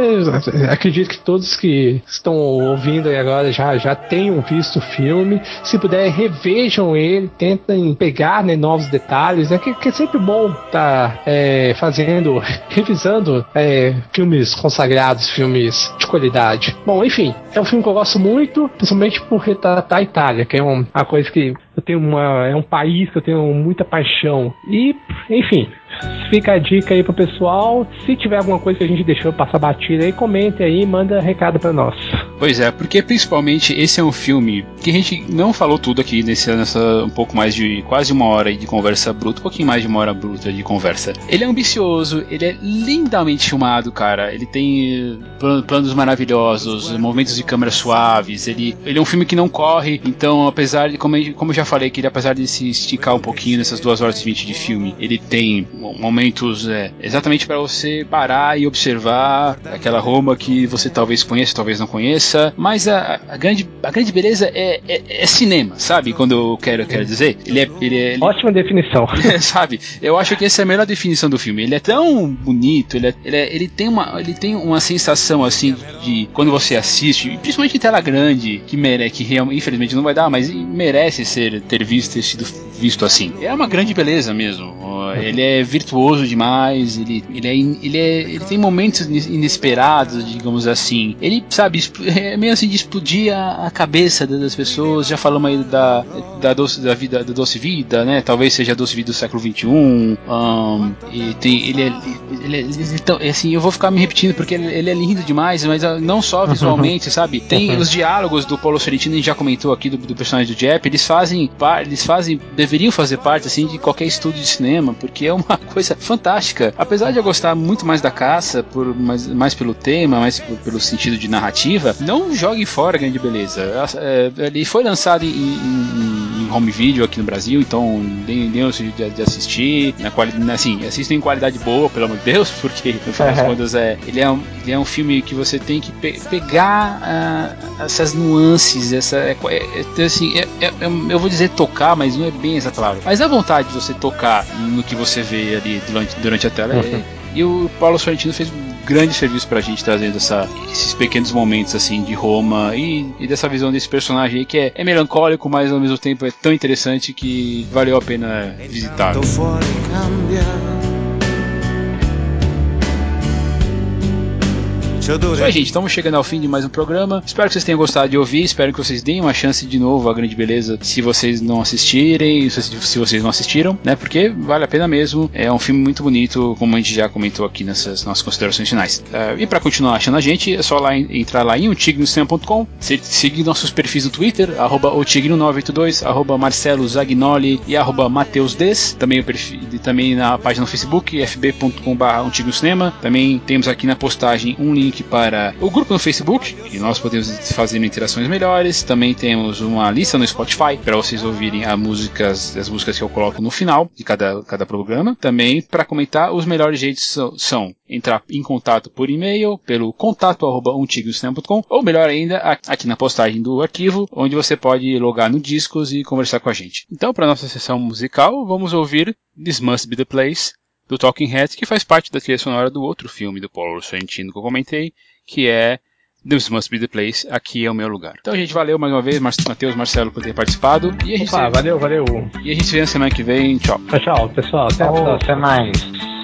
Acredito que todos que estão ouvindo aí agora já, já tenham visto o filme. Se puder, revejam ele, tentem pegar né, novos detalhes. É que, que é sempre bom estar tá, é, fazendo, revisando é, filmes consagrados, filmes de qualidade. Bom, enfim, é um filme que eu gosto muito, principalmente por retratar a Itália, que é uma coisa que eu tenho uma. É um país que eu tenho muita paixão. E, enfim, Fica a dica aí pro pessoal. Se tiver alguma coisa que a gente deixou passar batida aí, comente aí, manda recado para nós. Pois é, porque principalmente esse é um filme que a gente não falou tudo aqui nesse, nessa um pouco mais de quase uma hora de conversa bruta, um pouquinho mais de uma hora bruta de conversa. Ele é ambicioso, ele é lindamente filmado, cara. Ele tem planos maravilhosos, movimentos de câmera suaves. Ele, ele é um filme que não corre, então apesar de, como, como já falei, que ele apesar de se esticar um pouquinho nessas duas horas e vinte de filme, ele tem momentos é, exatamente para você parar e observar aquela Roma que você talvez conheça, talvez não conheça, mas a, a grande, a grande beleza é, é, é, cinema, sabe? Quando eu quero, quero dizer, ele é, ele é ele, ótima definição, sabe? Eu acho que essa é a melhor definição do filme. Ele é tão bonito, ele, é, ele, é, ele tem uma, ele tem uma sensação assim de quando você assiste, principalmente em tela grande, que merece, que realmente, infelizmente não vai dar, mas merece ser ter visto, ter sido visto assim. É uma grande beleza mesmo. Ele é virtuoso demais, ele, ele, é, ele, é, ele tem momentos inesperados, digamos assim. Ele, sabe, é meio assim de explodir a, a cabeça das pessoas. Já falamos aí da, da, doce, da vida, da doce vida, né? Talvez seja a doce vida do século XXI. Um, e tem, ele é, ele é, então, assim, eu vou ficar me repetindo porque ele, ele é lindo demais, mas ah, não só visualmente, sabe? Tem os diálogos do Paulo Sorrentino, a gente já comentou aqui do, do personagem do Jeff, eles fazem, eles fazem, deveriam fazer parte, assim, de qualquer estúdio de cinema, porque é uma coisa fantástica. Apesar de eu gostar muito mais da caça, por, mais, mais pelo tema, mais por, pelo sentido de narrativa, não jogue fora grande beleza. É, ele foi lançado em, em, em, home video aqui no Brasil, então deem de, de assistir. Na qualidade, assim, assistem em qualidade boa, pelo amor de Deus, porque no final das contas é, ele, é um, ele é um filme que você tem que pe pegar uh, essas nuances, essa. É, é, assim, é, é, eu vou dizer tocar, mas não é bem essa palavra. Mas a vontade de você tocar no que você vê ali durante, durante a tela. Uhum. e o Paulo Sorrentino fez grande serviço pra gente, trazendo essa, esses pequenos momentos assim de Roma e, e dessa visão desse personagem aí que é, é, melancólico, mas ao mesmo tempo é tão interessante que valeu a pena visitar. Isso aí, gente. Estamos chegando ao fim de mais um programa. Espero que vocês tenham gostado de ouvir. Espero que vocês deem uma chance de novo à Grande Beleza se vocês não assistirem, se, vocês não assistiram, né? Porque vale a pena mesmo. É um filme muito bonito, como a gente já comentou aqui nessas nossas considerações finais. Uh, e para continuar achando a gente, é só lá entrar lá em otignocinema.com, seguir nossos perfis no Twitter, arroba otigno982, arroba Marcelo Zagnoli e arroba. Também, o perfil, também na página no Facebook, fb.com.br Cinema. Também temos aqui na postagem um link para o grupo no Facebook, e nós podemos fazer interações melhores. Também temos uma lista no Spotify para vocês ouvirem as músicas, as músicas que eu coloco no final de cada, cada programa. Também para comentar, os melhores jeitos são, são entrar em contato por e-mail, pelo contato arroba ou melhor ainda, aqui na postagem do arquivo, onde você pode logar no Discos e conversar com a gente. Então, para nossa sessão musical, vamos ouvir This Must Be the Place, do Talking Heads, que faz parte da trilha sonora do outro filme do Paulo Sorrentino que eu comentei, que é This Must Be The Place, aqui é o meu lugar. Então, gente, valeu mais uma vez, Matheus, Marcelo, por ter participado. E a gente Opa, se... valeu, valeu. E a gente se vê na semana que vem. Tchau. Tchau, tchau pessoal. Até, até mais.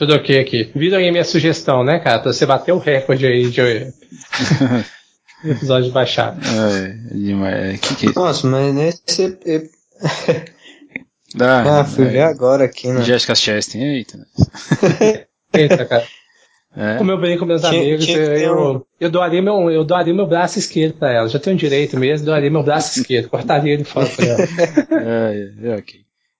Tudo ok aqui. Viram aí minha sugestão, né, cara? Pra você bater o recorde aí de episódio baixado. É, demais. Que que é isso? Nossa, mas nesse. ep- Ah, Ah, fui ver agora aqui, né? Jessica Chastain, eita. Eita, cara. É. Como eu brinco com meus Tinha- amigos, que eu, um- eu, doaria meu, eu doaria meu braço esquerdo pra ela. Já tenho direito mesmo, doaria meu braço esquerdo. Cortaria ele fora pra ela. É, é, ok.